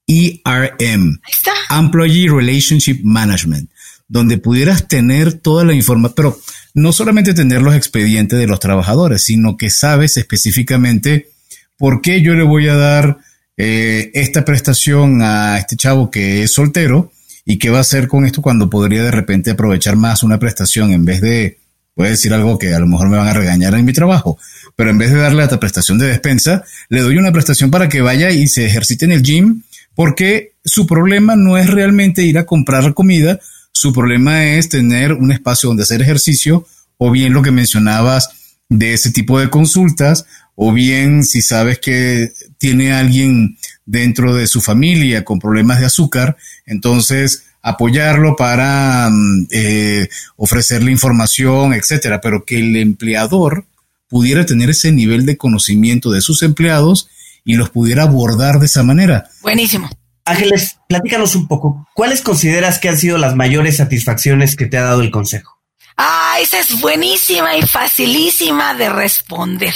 ERM, Employee Relationship Management donde pudieras tener toda la información, pero no solamente tener los expedientes de los trabajadores, sino que sabes específicamente por qué yo le voy a dar eh, esta prestación a este chavo que es soltero y qué va a hacer con esto cuando podría de repente aprovechar más una prestación en vez de, puede decir algo que a lo mejor me van a regañar en mi trabajo, pero en vez de darle la prestación de despensa, le doy una prestación para que vaya y se ejercite en el gym, porque su problema no es realmente ir a comprar comida, su problema es tener un espacio donde hacer ejercicio o bien lo que mencionabas de ese tipo de consultas o bien si sabes que tiene alguien dentro de su familia con problemas de azúcar, entonces apoyarlo para mm, eh, ofrecerle información, etcétera, pero que el empleador pudiera tener ese nivel de conocimiento de sus empleados y los pudiera abordar de esa manera. Buenísimo. Ángeles, platícanos un poco. ¿Cuáles consideras que han sido las mayores satisfacciones que te ha dado el consejo? Ah, esa es buenísima y facilísima de responder.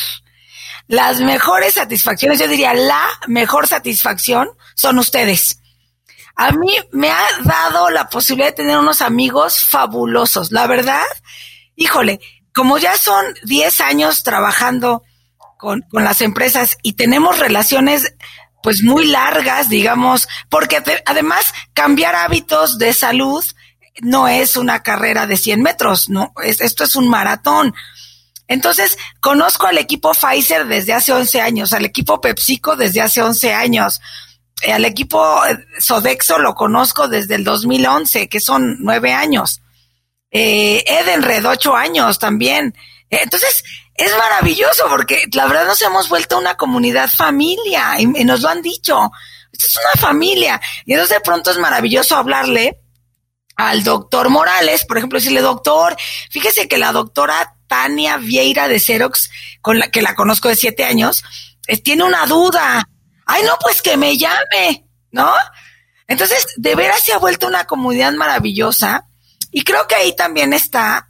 Las mejores satisfacciones, yo diría la mejor satisfacción son ustedes. A mí me ha dado la posibilidad de tener unos amigos fabulosos. La verdad, híjole, como ya son 10 años trabajando con, con las empresas y tenemos relaciones pues muy largas, digamos, porque además cambiar hábitos de salud no es una carrera de 100 metros, no, esto es un maratón. Entonces, conozco al equipo Pfizer desde hace 11 años, al equipo PepsiCo desde hace 11 años, eh, al equipo eh, Sodexo lo conozco desde el 2011, que son nueve años. Eh, Edenred, ocho años también. Entonces, es maravilloso porque la verdad nos hemos vuelto una comunidad familia y, nos lo han dicho. Esto es una familia. Y entonces de pronto es maravilloso hablarle al doctor Morales, por ejemplo, decirle, doctor, fíjese que la doctora Tania Vieira de Xerox, con la que la conozco de siete años, eh, tiene una duda. Ay, no, pues que me llame, ¿no? Entonces, de veras se ha vuelto una comunidad maravillosa y creo que ahí también está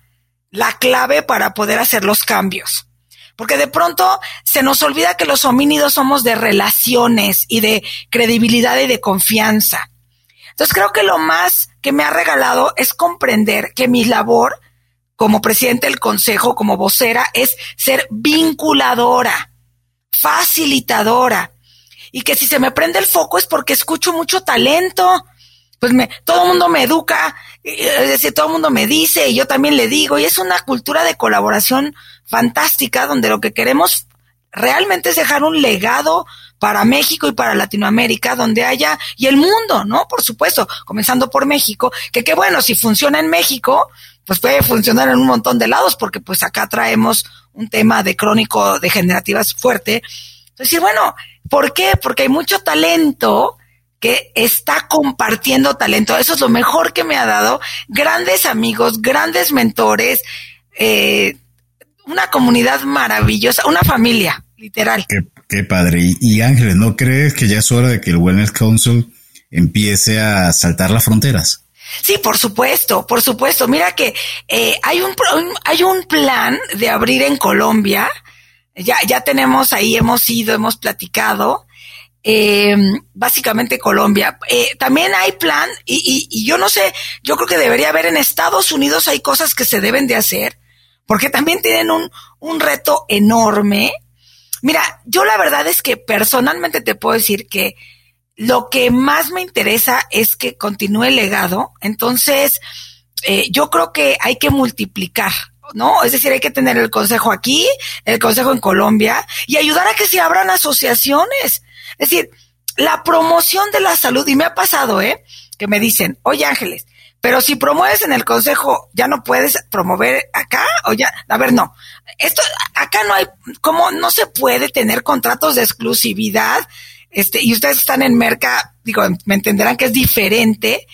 la clave para poder hacer los cambios. Porque de pronto se nos olvida que los homínidos somos de relaciones y de credibilidad y de confianza. Entonces creo que lo más que me ha regalado es comprender que mi labor como presidente del consejo, como vocera, es ser vinculadora, facilitadora. Y que si se me prende el foco es porque escucho mucho talento, pues me, todo el mundo me educa, es decir, todo el mundo me dice y yo también le digo, y es una cultura de colaboración fantástica donde lo que queremos realmente es dejar un legado para México y para Latinoamérica, donde haya, y el mundo, ¿no? Por supuesto, comenzando por México, que qué bueno, si funciona en México, pues puede funcionar en un montón de lados, porque pues acá traemos un tema de crónico degenerativas fuerte. Entonces, bueno, ¿por qué? Porque hay mucho talento que está compartiendo talento. Eso es lo mejor que me ha dado. Grandes amigos, grandes mentores, eh, una comunidad maravillosa, una familia, literal. Qué, padre. Y, Ángeles, ¿no crees que ya es hora de que el Wellness Council empiece a saltar las fronteras? Sí, por supuesto, por supuesto. Mira que eh, hay un hay un plan de abrir en Colombia. Ya ya tenemos ahí hemos ido, hemos platicado eh, básicamente Colombia. Eh, también hay plan, y, y, yo no sé, yo creo que debería haber en Estados Unidos hay cosas que se deben de hacer, porque también tienen un, un reto enorme. Mira, yo la verdad es que personalmente te puedo decir que lo que más me interesa es que continúe el legado. Entonces, eh, yo creo que hay que multiplicar, ¿no? Es decir, hay que tener el consejo aquí, el consejo en Colombia y ayudar a que se abran asociaciones. Es decir, la promoción de la salud, y me ha pasado, ¿eh? Que me dicen, oye Ángeles, pero si promueves en el consejo, ya no puedes promover acá o ya, a ver, no. Esto, acá no hay, como no se puede tener contratos de exclusividad, este, y ustedes están en Merca, digo, me entenderán que es diferente,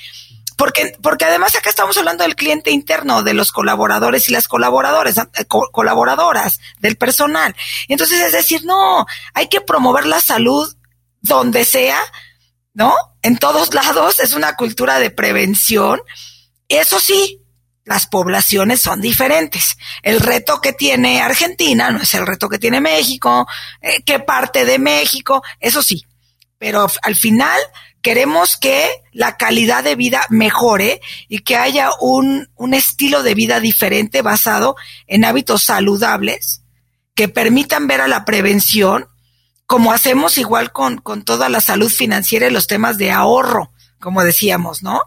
porque, porque además acá estamos hablando del cliente interno, de los colaboradores y las colaboradores, eh, colaboradoras, del personal. Entonces, es decir, no, hay que promover la salud donde sea, ¿no? En todos lados es una cultura de prevención. Eso sí, las poblaciones son diferentes. El reto que tiene Argentina no es el reto que tiene México, eh, qué parte de México, eso sí. Pero al final queremos que la calidad de vida mejore y que haya un, un estilo de vida diferente basado en hábitos saludables que permitan ver a la prevención como hacemos igual con, con toda la salud financiera y los temas de ahorro, como decíamos, ¿no?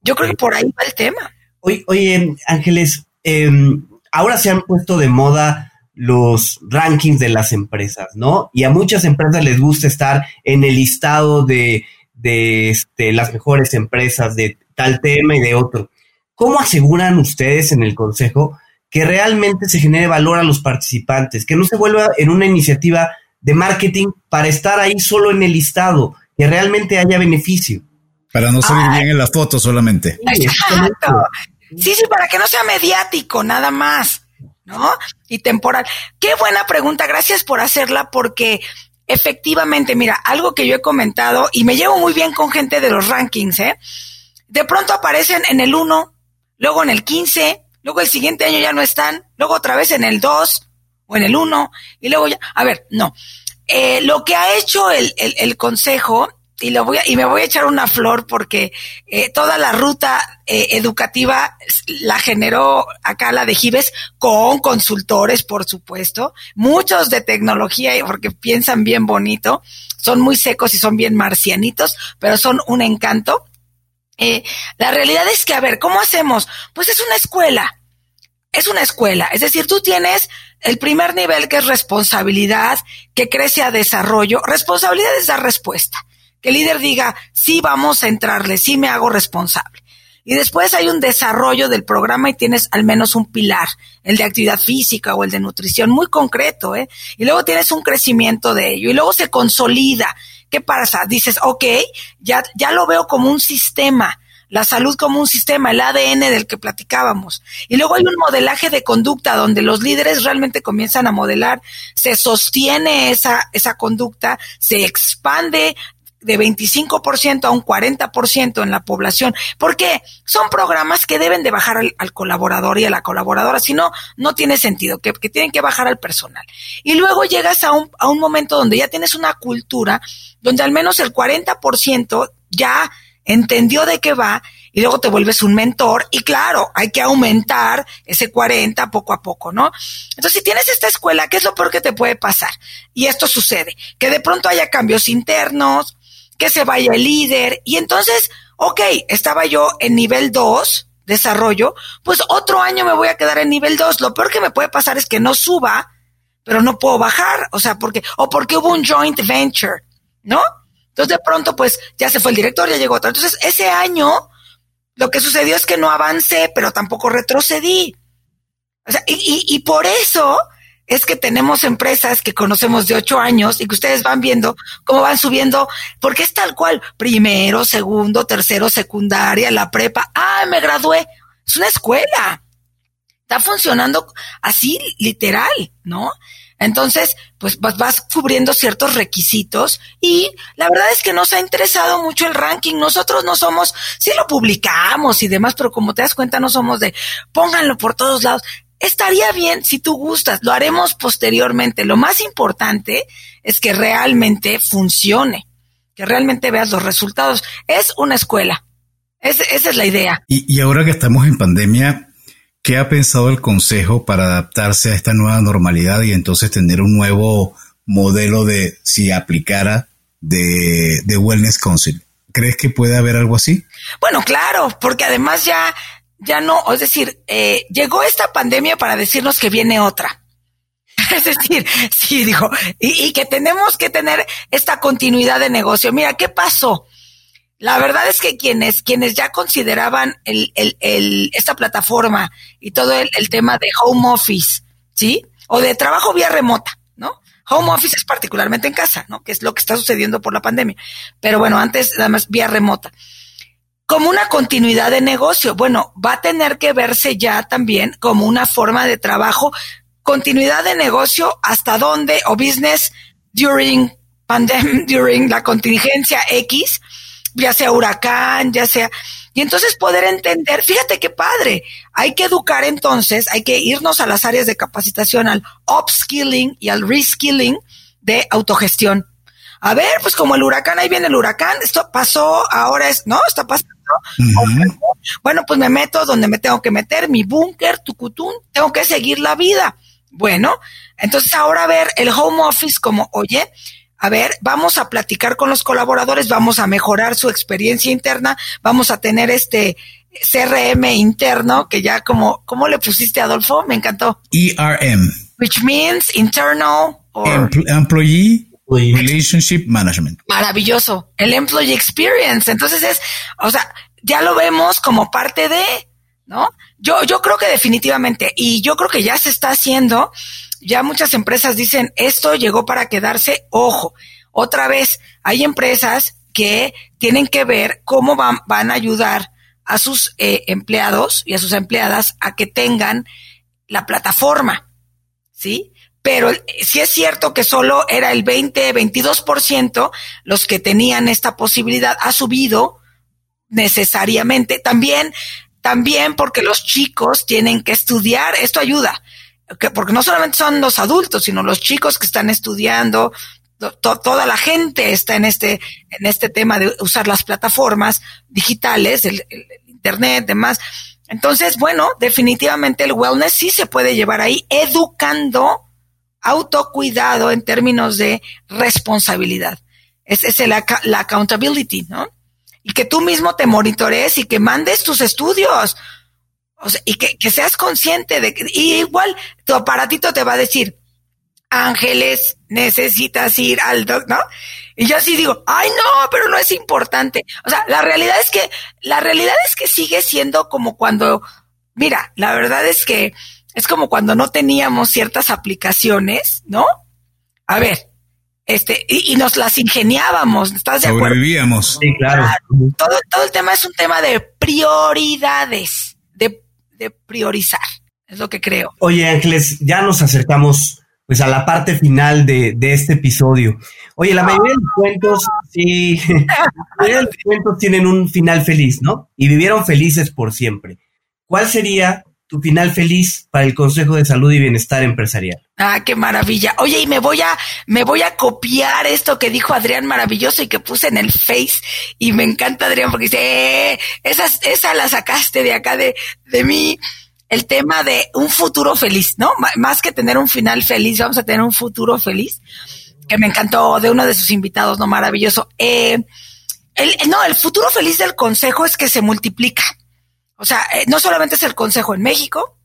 Yo creo que por ahí va el tema. Oye, oye Ángeles, em, ahora se han puesto de moda los rankings de las empresas, ¿no? Y a muchas empresas les gusta estar en el listado de, de este, las mejores empresas de tal tema y de otro. ¿Cómo aseguran ustedes en el Consejo que realmente se genere valor a los participantes, que no se vuelva en una iniciativa de marketing para estar ahí solo en el listado, que realmente haya beneficio. Para no salir bien en la foto solamente. Exacto. Sí, sí, para que no sea mediático, nada más, ¿no? Y temporal. Qué buena pregunta, gracias por hacerla, porque efectivamente, mira, algo que yo he comentado y me llevo muy bien con gente de los rankings, ¿eh? De pronto aparecen en el 1, luego en el 15, luego el siguiente año ya no están, luego otra vez en el 2, o en el 1, y luego ya, a ver, no. Eh, lo que ha hecho el, el, consejo, y lo voy a, y me voy a echar una flor porque eh, toda la ruta eh, educativa la generó acá la de Gives con consultores, por supuesto, muchos de tecnología porque piensan bien bonito, son muy secos y son bien marcianitos, pero son un encanto. la realidad es que, a ver, ¿cómo hacemos? Pues es una escuela es una escuela, es decir, tú tienes el primer nivel que es responsabilidad, que crece a desarrollo. Responsabilidad es dar respuesta. Que el líder diga, sí vamos a entrarle, sí me hago responsable. Y después hay un desarrollo del programa y tienes al menos un pilar, el de actividad física o el de nutrición, muy concreto, ¿eh? Y luego tienes un crecimiento de ello y luego se consolida. ¿Qué pasa? Dices, ok, ya, ya lo veo como un sistema la salud como un sistema, el ADN del que platicábamos. Y luego hay un modelaje de conducta donde los líderes realmente comienzan a modelar, se sostiene esa, esa conducta, se expande de 25% a un 40% en la población. porque Son programas que deben de bajar al, colaborador y a la colaboradora, si no, no tiene sentido, que, que, tienen que bajar al personal. Y luego llegas a un, a un momento donde ya tienes una cultura donde al menos el 40% ya entendió de qué va y luego te vuelves un mentor y claro, hay que aumentar ese 40 poco a poco, ¿no? Entonces, si tienes esta escuela, ¿qué es lo peor que te puede pasar? Y esto sucede, que de pronto haya cambios internos, que se vaya el líder y entonces ok, estaba yo en nivel 2, desarrollo, pues otro año me voy a quedar en nivel 2. Lo peor que me puede pasar es que no suba, pero no puedo bajar, o sea, porque, o porque hubo un joint venture, ¿no? Entonces de pronto, pues ya se fue el director, ya llegó otro. Entonces ese año, lo que sucedió es que no avancé, pero tampoco retrocedí. O sea, y, y, y por eso es que tenemos empresas que conocemos de ocho años y que ustedes van viendo cómo van subiendo, porque es tal cual, primero, segundo, tercero, secundaria, la prepa, ah, me gradué, es una escuela, está funcionando así, literal, ¿no? Entonces, pues vas cubriendo ciertos requisitos y la verdad es que nos ha interesado mucho el ranking. Nosotros no somos, sí lo publicamos y demás, pero como te das cuenta, no somos de pónganlo por todos lados. Estaría bien si tú gustas, lo haremos posteriormente. Lo más importante es que realmente funcione, que realmente veas los resultados. Es una escuela. esa es la idea. Y, y ahora que estamos en pandemia, ¿qué ha pensado el Consejo para adaptarse a esta nueva normalidad y entonces tener un nuevo modelo de si aplicara de, Wellness Council? ¿Crees que puede haber algo así? Bueno, claro, porque además ya ya no, es decir, eh, llegó esta pandemia para decirnos que viene otra. Es decir, sí, dijo, y, que tenemos que tener esta continuidad de negocio. Mira, ¿qué pasó? La verdad es que quienes, quienes ya consideraban el, el, el, esta plataforma y todo el, tema de home office, ¿sí? O de trabajo vía remota, ¿no? Home office es particularmente en casa, ¿no? Que es lo que está sucediendo por la pandemia. Pero bueno, antes nada más vía remota como una continuidad de negocio. Bueno, va a tener que verse ya también como una forma de trabajo, continuidad de negocio hasta dónde, o business during pandemic, during la contingencia X, ya sea huracán, ya sea, y entonces poder entender, fíjate qué padre, hay que educar entonces, hay que irnos a las áreas de capacitación, al upskilling y al reskilling de autogestión. A ver, pues como el huracán, ahí viene el huracán, esto pasó, ahora es, no, está pasando bueno, pues me meto donde me tengo que meter, mi búnker, tucutún, tengo que seguir la vida. Bueno, entonces ahora ver el home office como, oye, a ver, vamos a platicar con los colaboradores, vamos a mejorar su experiencia interna, vamos a tener este CRM interno, que ya como, ¿cómo le pusiste, Adolfo? Me encantó. ERM. Which means internal or... employee Relationship Management. Maravilloso. El Employee Experience. Entonces es, o sea, ya lo vemos como parte de, ¿no? Yo, yo creo que definitivamente, y yo creo que ya se está haciendo, ya muchas empresas dicen, esto llegó para quedarse, ojo, otra vez, hay empresas que tienen que ver cómo van, van a ayudar a sus eh, empleados y a sus empleadas a que tengan la plataforma, ¿sí? pero sí es cierto que solo era el 20, 22% los que tenían esta posibilidad. Ha subido necesariamente. También, también porque los chicos tienen que estudiar. Esto ayuda. Porque no solamente son los adultos, sino los chicos que están estudiando, toda la gente está en este, en este tema de usar las plataformas digitales, el, el internet, demás. Entonces, bueno, definitivamente el wellness sí se puede llevar ahí educando autocuidado en términos de responsabilidad. Es, es la accountability, ¿no? Y que tú mismo te monitorees y que mandes tus estudios. O sea, y que, que seas consciente de que, y igual tu aparatito te va a decir, Ángeles, necesitas ir al doc, ¿no? Y yo así digo, ay no, pero no es importante. O sea, la realidad es que, la realidad es que sigue siendo como cuando, mira, la verdad es que es como cuando no teníamos ciertas aplicaciones, ¿no? A ver, este, y, nos las ingeniábamos, ¿estás de acuerdo? Sobrevivíamos. Sí, claro. Todo, todo el tema es un tema de prioridades, priorizar, es lo que creo. Oye, Ángeles, ya nos acercamos pues a la parte final de, de este episodio. Oye, la mayoría de cuentos, sí, la mayoría de los cuentos tienen un final feliz, ¿no? Y vivieron felices por siempre. ¿Cuál sería tu final feliz para el Consejo de Salud y Bienestar Empresarial. Ah, qué maravilla. Oye, y me voy a, me voy a copiar esto que dijo Adrián maravilloso y que puse en el Face. Y me encanta Adrián porque dice, eh, esa, esa la sacaste de acá de, de mí. El tema de un futuro feliz, ¿no? más que tener un final feliz, vamos a tener un futuro feliz. Que me encantó de uno de sus invitados, ¿no? Maravilloso. Eh, el, no, el futuro feliz del consejo es que se multiplica. O sea, eh, no solamente es el consejo en México,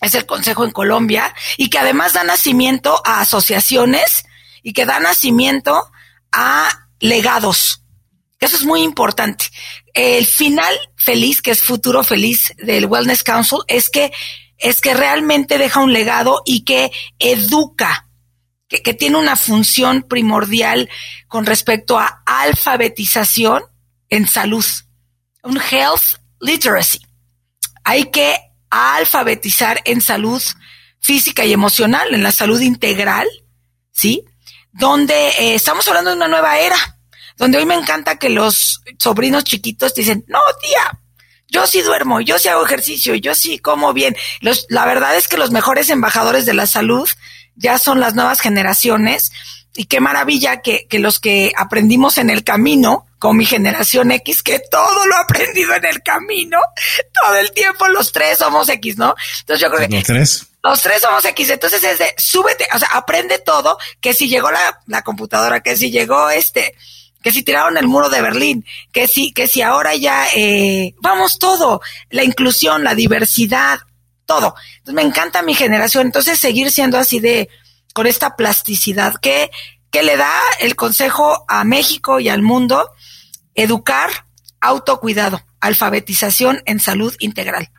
es el consejo en Colombia y que además da nacimiento a asociaciones y que da nacimiento a legados. Eso es muy importante. El final feliz, que es futuro feliz del Wellness Council, es que, es que realmente deja un legado y que educa, que, que tiene una función primordial con respecto a alfabetización en salud. Un health literacy. Hay que alfabetizar en salud física y emocional, en la salud integral, ¿sí? Donde eh, estamos hablando de una nueva era, donde hoy me encanta que los sobrinos chiquitos dicen, no, tía, yo sí duermo, yo sí hago ejercicio, yo sí como bien. Los, la verdad es que los mejores embajadores de la salud ya son las nuevas generaciones y qué maravilla que los que aprendimos en el camino, con mi generación X, que todo lo he aprendido en el camino, todo el tiempo los tres somos X, ¿no? Entonces yo creo que... Los tres. Los tres somos X, entonces es de, súbete, o sea, aprende todo, que si llegó la, la computadora, que si llegó este, que si tiraron el muro de Berlín, que si, que si ahora ya, eh, vamos todo, la inclusión, la diversidad, todo. Entonces me encanta mi generación, entonces seguir siendo así de, con esta plasticidad que, que le da el consejo a México y al mundo, educar, autocuidado, alfabetización en salud integral.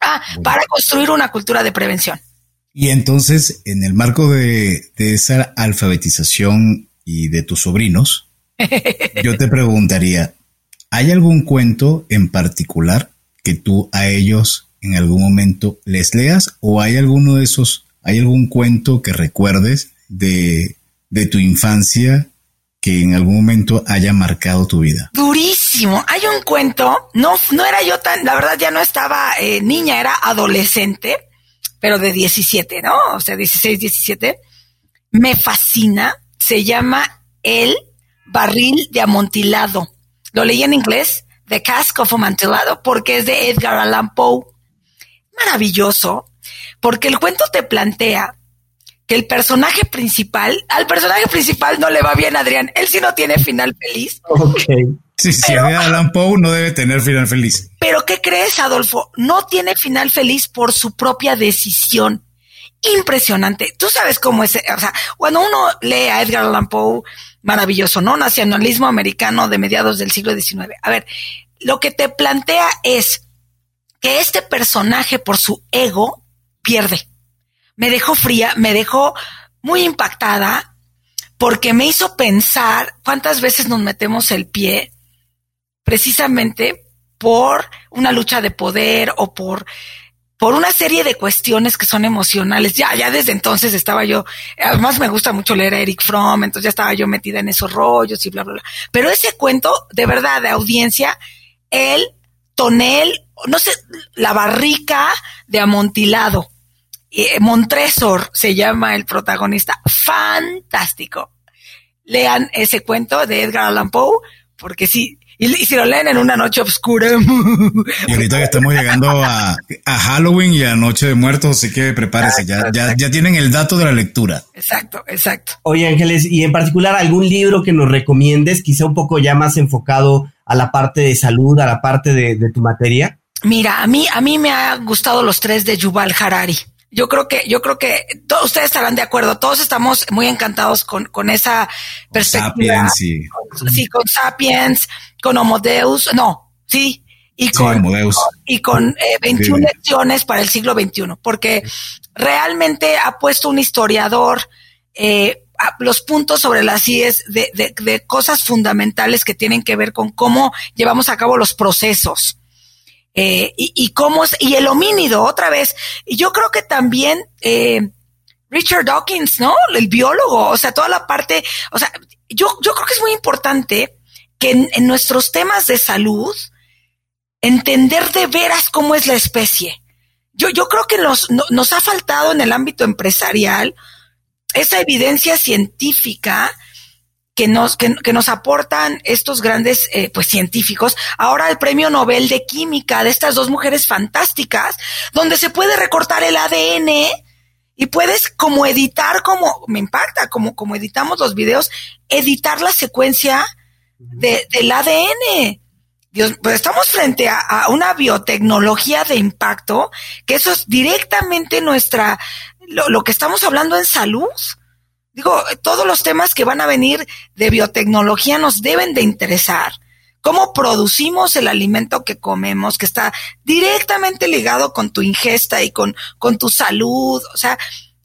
Ah, para construir una cultura de prevención. Y entonces, en el marco de, de esa alfabetización y de tus sobrinos, yo te preguntaría, ¿hay algún cuento en particular que tú a ellos en algún momento les leas o hay alguno de esos, hay algún cuento que recuerdes de, de tu infancia que en algún momento haya marcado tu vida? Durísimo. Hay un cuento, no, no era yo tan, la verdad ya no estaba eh, niña, era adolescente, pero de 17, ¿no? O sea, 16, 17. Me fascina. Se llama El Barril de Amontilado. Lo leí en inglés, The Cask of Amontilado, porque es de Edgar Allan Poe. Maravilloso, porque el cuento te plantea que el personaje principal, al personaje principal no le va bien, Adrián. Él sí no tiene final feliz. Ok. Sí, si es de Alan Poe, no debe tener final feliz. Pero ¿qué crees, Adolfo? No tiene final feliz por su propia decisión. Impresionante. Tú sabes cómo es, o sea, cuando uno lee a Edgar Allan Poe, maravilloso, ¿no? Nacionalismo americano de mediados del siglo XIX. A ver, lo que te plantea es que este personaje por su ego pierde me dejó fría, me dejó muy impactada porque me hizo pensar cuántas veces nos metemos el pie precisamente por una lucha de poder o por por una serie de cuestiones que son emocionales. Ya, ya desde entonces estaba yo, además me gusta mucho leer a Eric Fromm, entonces ya estaba yo metida en esos rollos y bla, bla, bla. Pero ese cuento, de verdad, de audiencia, el tonel, no sé, la barrica de amontilado, Montresor se llama el protagonista. Fantástico. Lean ese cuento de Edgar Allan Poe, porque sí, y, si lo leen en una noche oscura. Y ahorita que estamos llegando a, Halloween y a Noche de Muertos, así que prepárese, ya, ya, ya tienen el dato de la lectura. Exacto, exacto. Oye, Ángeles, y en particular algún libro que nos recomiendes, quizá un poco ya más enfocado a la parte de salud, a la parte de, de tu materia. Mira, a mí, a mí me han gustado los tres de Yuval Harari yo creo que, yo creo que todos ustedes estarán de acuerdo. Todos estamos muy encantados con, con esa perspectiva. Sapiens, sí. sí, con Sapiens, con Homo Deus, no, sí, y con, y con eh, 21 lecciones para el siglo XXI, porque realmente ha puesto un historiador eh, los puntos sobre las IES de, de, de cosas fundamentales que tienen que ver con cómo llevamos a cabo los procesos eh, y, cómo es, y el homínido, otra vez. Y yo creo que también, eh, Richard Dawkins, ¿no? El biólogo, o sea, toda la parte, o sea, yo, yo creo que es muy importante que en, nuestros temas de salud, entender de veras cómo es la especie. Yo, yo creo que nos, no, nos ha faltado en el ámbito empresarial esa evidencia científica que nos, que, que, nos aportan estos grandes eh, pues científicos. Ahora el premio Nobel de Química de estas dos mujeres fantásticas, donde se puede recortar el ADN y puedes como editar, como me impacta, como, como editamos los videos, editar la secuencia del ADN. Dios, pues estamos frente a, una biotecnología de impacto, que eso es directamente nuestra, lo, lo que estamos hablando en salud. Digo, todos los temas que van a venir de biotecnología nos deben de interesar. Cómo producimos el alimento que comemos, que está directamente ligado con tu ingesta y con, con tu salud. O sea,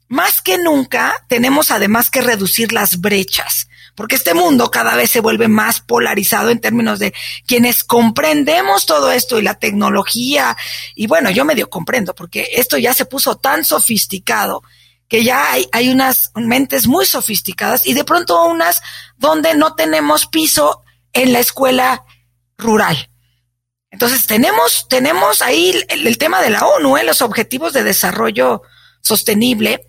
más que nunca tenemos además que reducir las brechas porque este mundo cada vez se vuelve más polarizado en términos de quienes comprendemos todo esto y la tecnología, y bueno, yo medio comprendo, porque esto ya se puso tan sofisticado que ya hay, hay unas mentes muy sofisticadas y de pronto unas donde no tenemos piso en la escuela rural. Entonces tenemos, tenemos ahí el, tema de la ONU, ¿eh? los objetivos de desarrollo sostenible.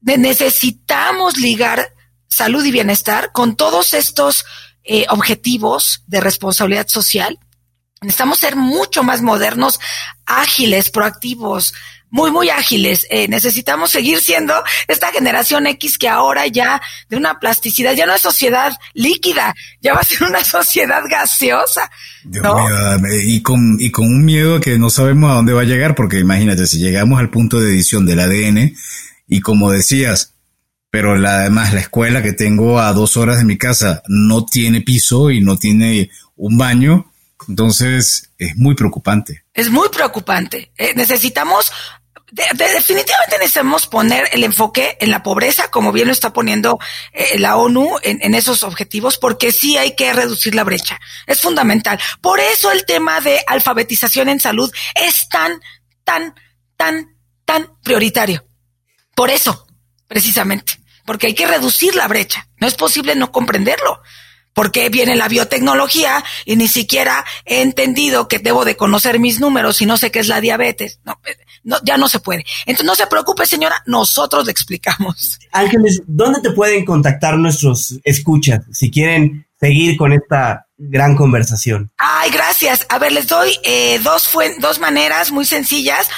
necesitamos ligar salud y bienestar, con todos estos eh, objetivos de responsabilidad social, necesitamos ser mucho más modernos, ágiles, proactivos, muy, muy ágiles. Eh, necesitamos seguir siendo esta generación X que ahora ya de una plasticidad, ya no es sociedad líquida, ya va a ser una sociedad gaseosa. y, con, y con un miedo que no sabemos a dónde va a llegar, porque imagínate, si llegamos al punto de edición del ADN, y como decías, pero la, además la escuela que tengo a dos horas de mi casa no tiene piso y no tiene un baño, entonces es muy preocupante. Es muy preocupante. Eh, necesitamos definitivamente necesitamos poner el enfoque en la pobreza, como bien lo está poniendo eh, la ONU en, esos objetivos, porque sí hay que reducir la brecha. Es fundamental. Por eso el tema de alfabetización en salud es tan, tan, tan, tan prioritario. Por eso, precisamente porque hay que reducir la brecha. No es posible no comprenderlo. Porque viene la biotecnología y ni siquiera he entendido que debo de conocer mis números y no sé qué es la diabetes. No, no, ya no se puede. Entonces no se preocupe, señora, nosotros le explicamos. Ángeles, ¿dónde te pueden contactar nuestros escuchas si quieren seguir con esta gran conversación? Ay, gracias. A ver, les doy eh, dos, dos maneras muy sencillas.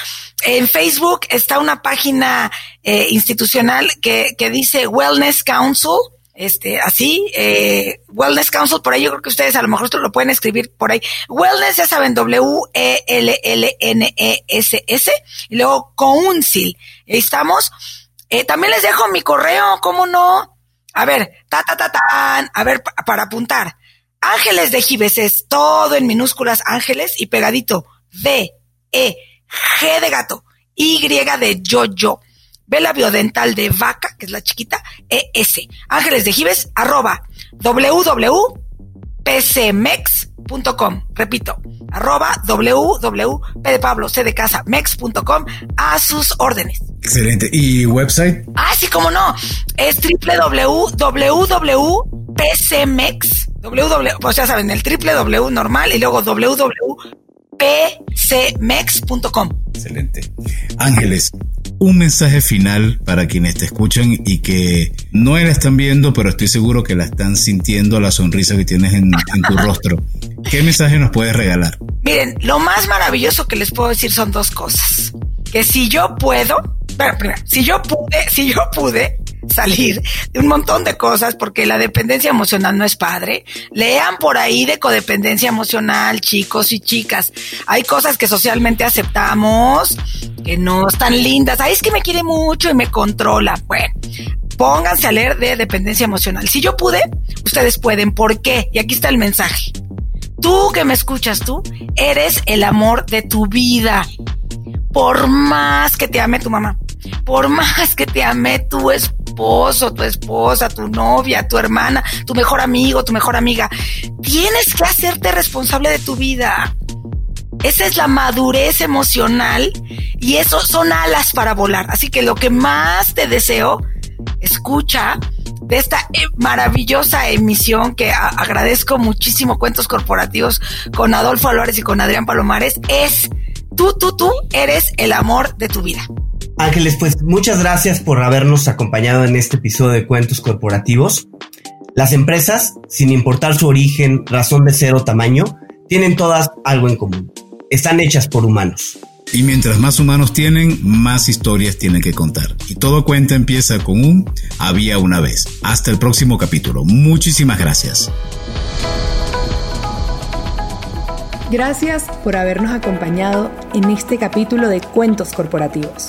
En Facebook está una página eh, institucional que, que dice Wellness Council este, así, eh, Wellness Council, por ahí yo creo que ustedes a lo mejor lo pueden escribir por ahí. Wellness, ya saben, W-E-L-L-N-E-S-S, y luego Council. Ahí estamos. Eh, también les dejo mi correo, ¿cómo no? A ver, ta, ta, ta, tan, a ver, para apuntar. Ángeles de Gives es todo en minúsculas ángeles y pegadito. D, E, G de gato, Y de yo-yo. Vela biodental de vaca, que es la chiquita, ES. Ángeles de Gives, arroba www.pcmex.com. Repito, arroba www. de Pablo, C de casa, mex.com a sus órdenes. Excelente. ¿Y website? Ah, sí, cómo no. Es www.pcmex. www, pues ya saben, el www normal y luego www pcmex.com. Excelente. Ángeles, un mensaje final para quienes te escuchan y que no la están viendo, pero estoy seguro que la están sintiendo la sonrisa que tienes en, tu rostro. ¿Qué mensaje nos puedes regalar? Miren, lo más maravilloso que les puedo decir son dos cosas. Que si yo puedo, bueno, primero, si yo pude, si yo pude, salir de un montón de cosas porque la dependencia emocional no es padre. Lean por ahí de codependencia emocional, chicos y chicas. Hay cosas que socialmente aceptamos que no están lindas. Ay, es que me quiere mucho y me controla. Bueno, pónganse a leer de dependencia emocional. Si yo pude, ustedes pueden. ¿Por qué? Y aquí está el mensaje. Tú que me escuchas, tú eres el amor de tu vida. Por más que te ame tu mamá, por más que te ame tu esposo, tu esposa, tu novia, tu hermana, tu mejor amigo, tu mejor amiga, tienes que hacerte responsable de tu vida. Esa es la madurez emocional y eso son alas para volar. Así que lo que más te deseo, escucha de esta eh, maravillosa emisión que agradezco muchísimo Cuentos Corporativos con Adolfo Álvarez y con Adrián Palomares, es tú, tú, tú eres el amor de tu vida. Ángeles, pues muchas gracias por habernos acompañado en este episodio de Cuentos Corporativos. Las empresas, sin importar su origen, razón de ser o tamaño, tienen todas algo en común. Están hechas por humanos. Y mientras más humanos tienen, más historias tienen que contar. Y todo cuenta empieza con un había una vez. Hasta el próximo capítulo. Muchísimas gracias. Gracias por habernos acompañado en este capítulo de Cuentos Corporativos.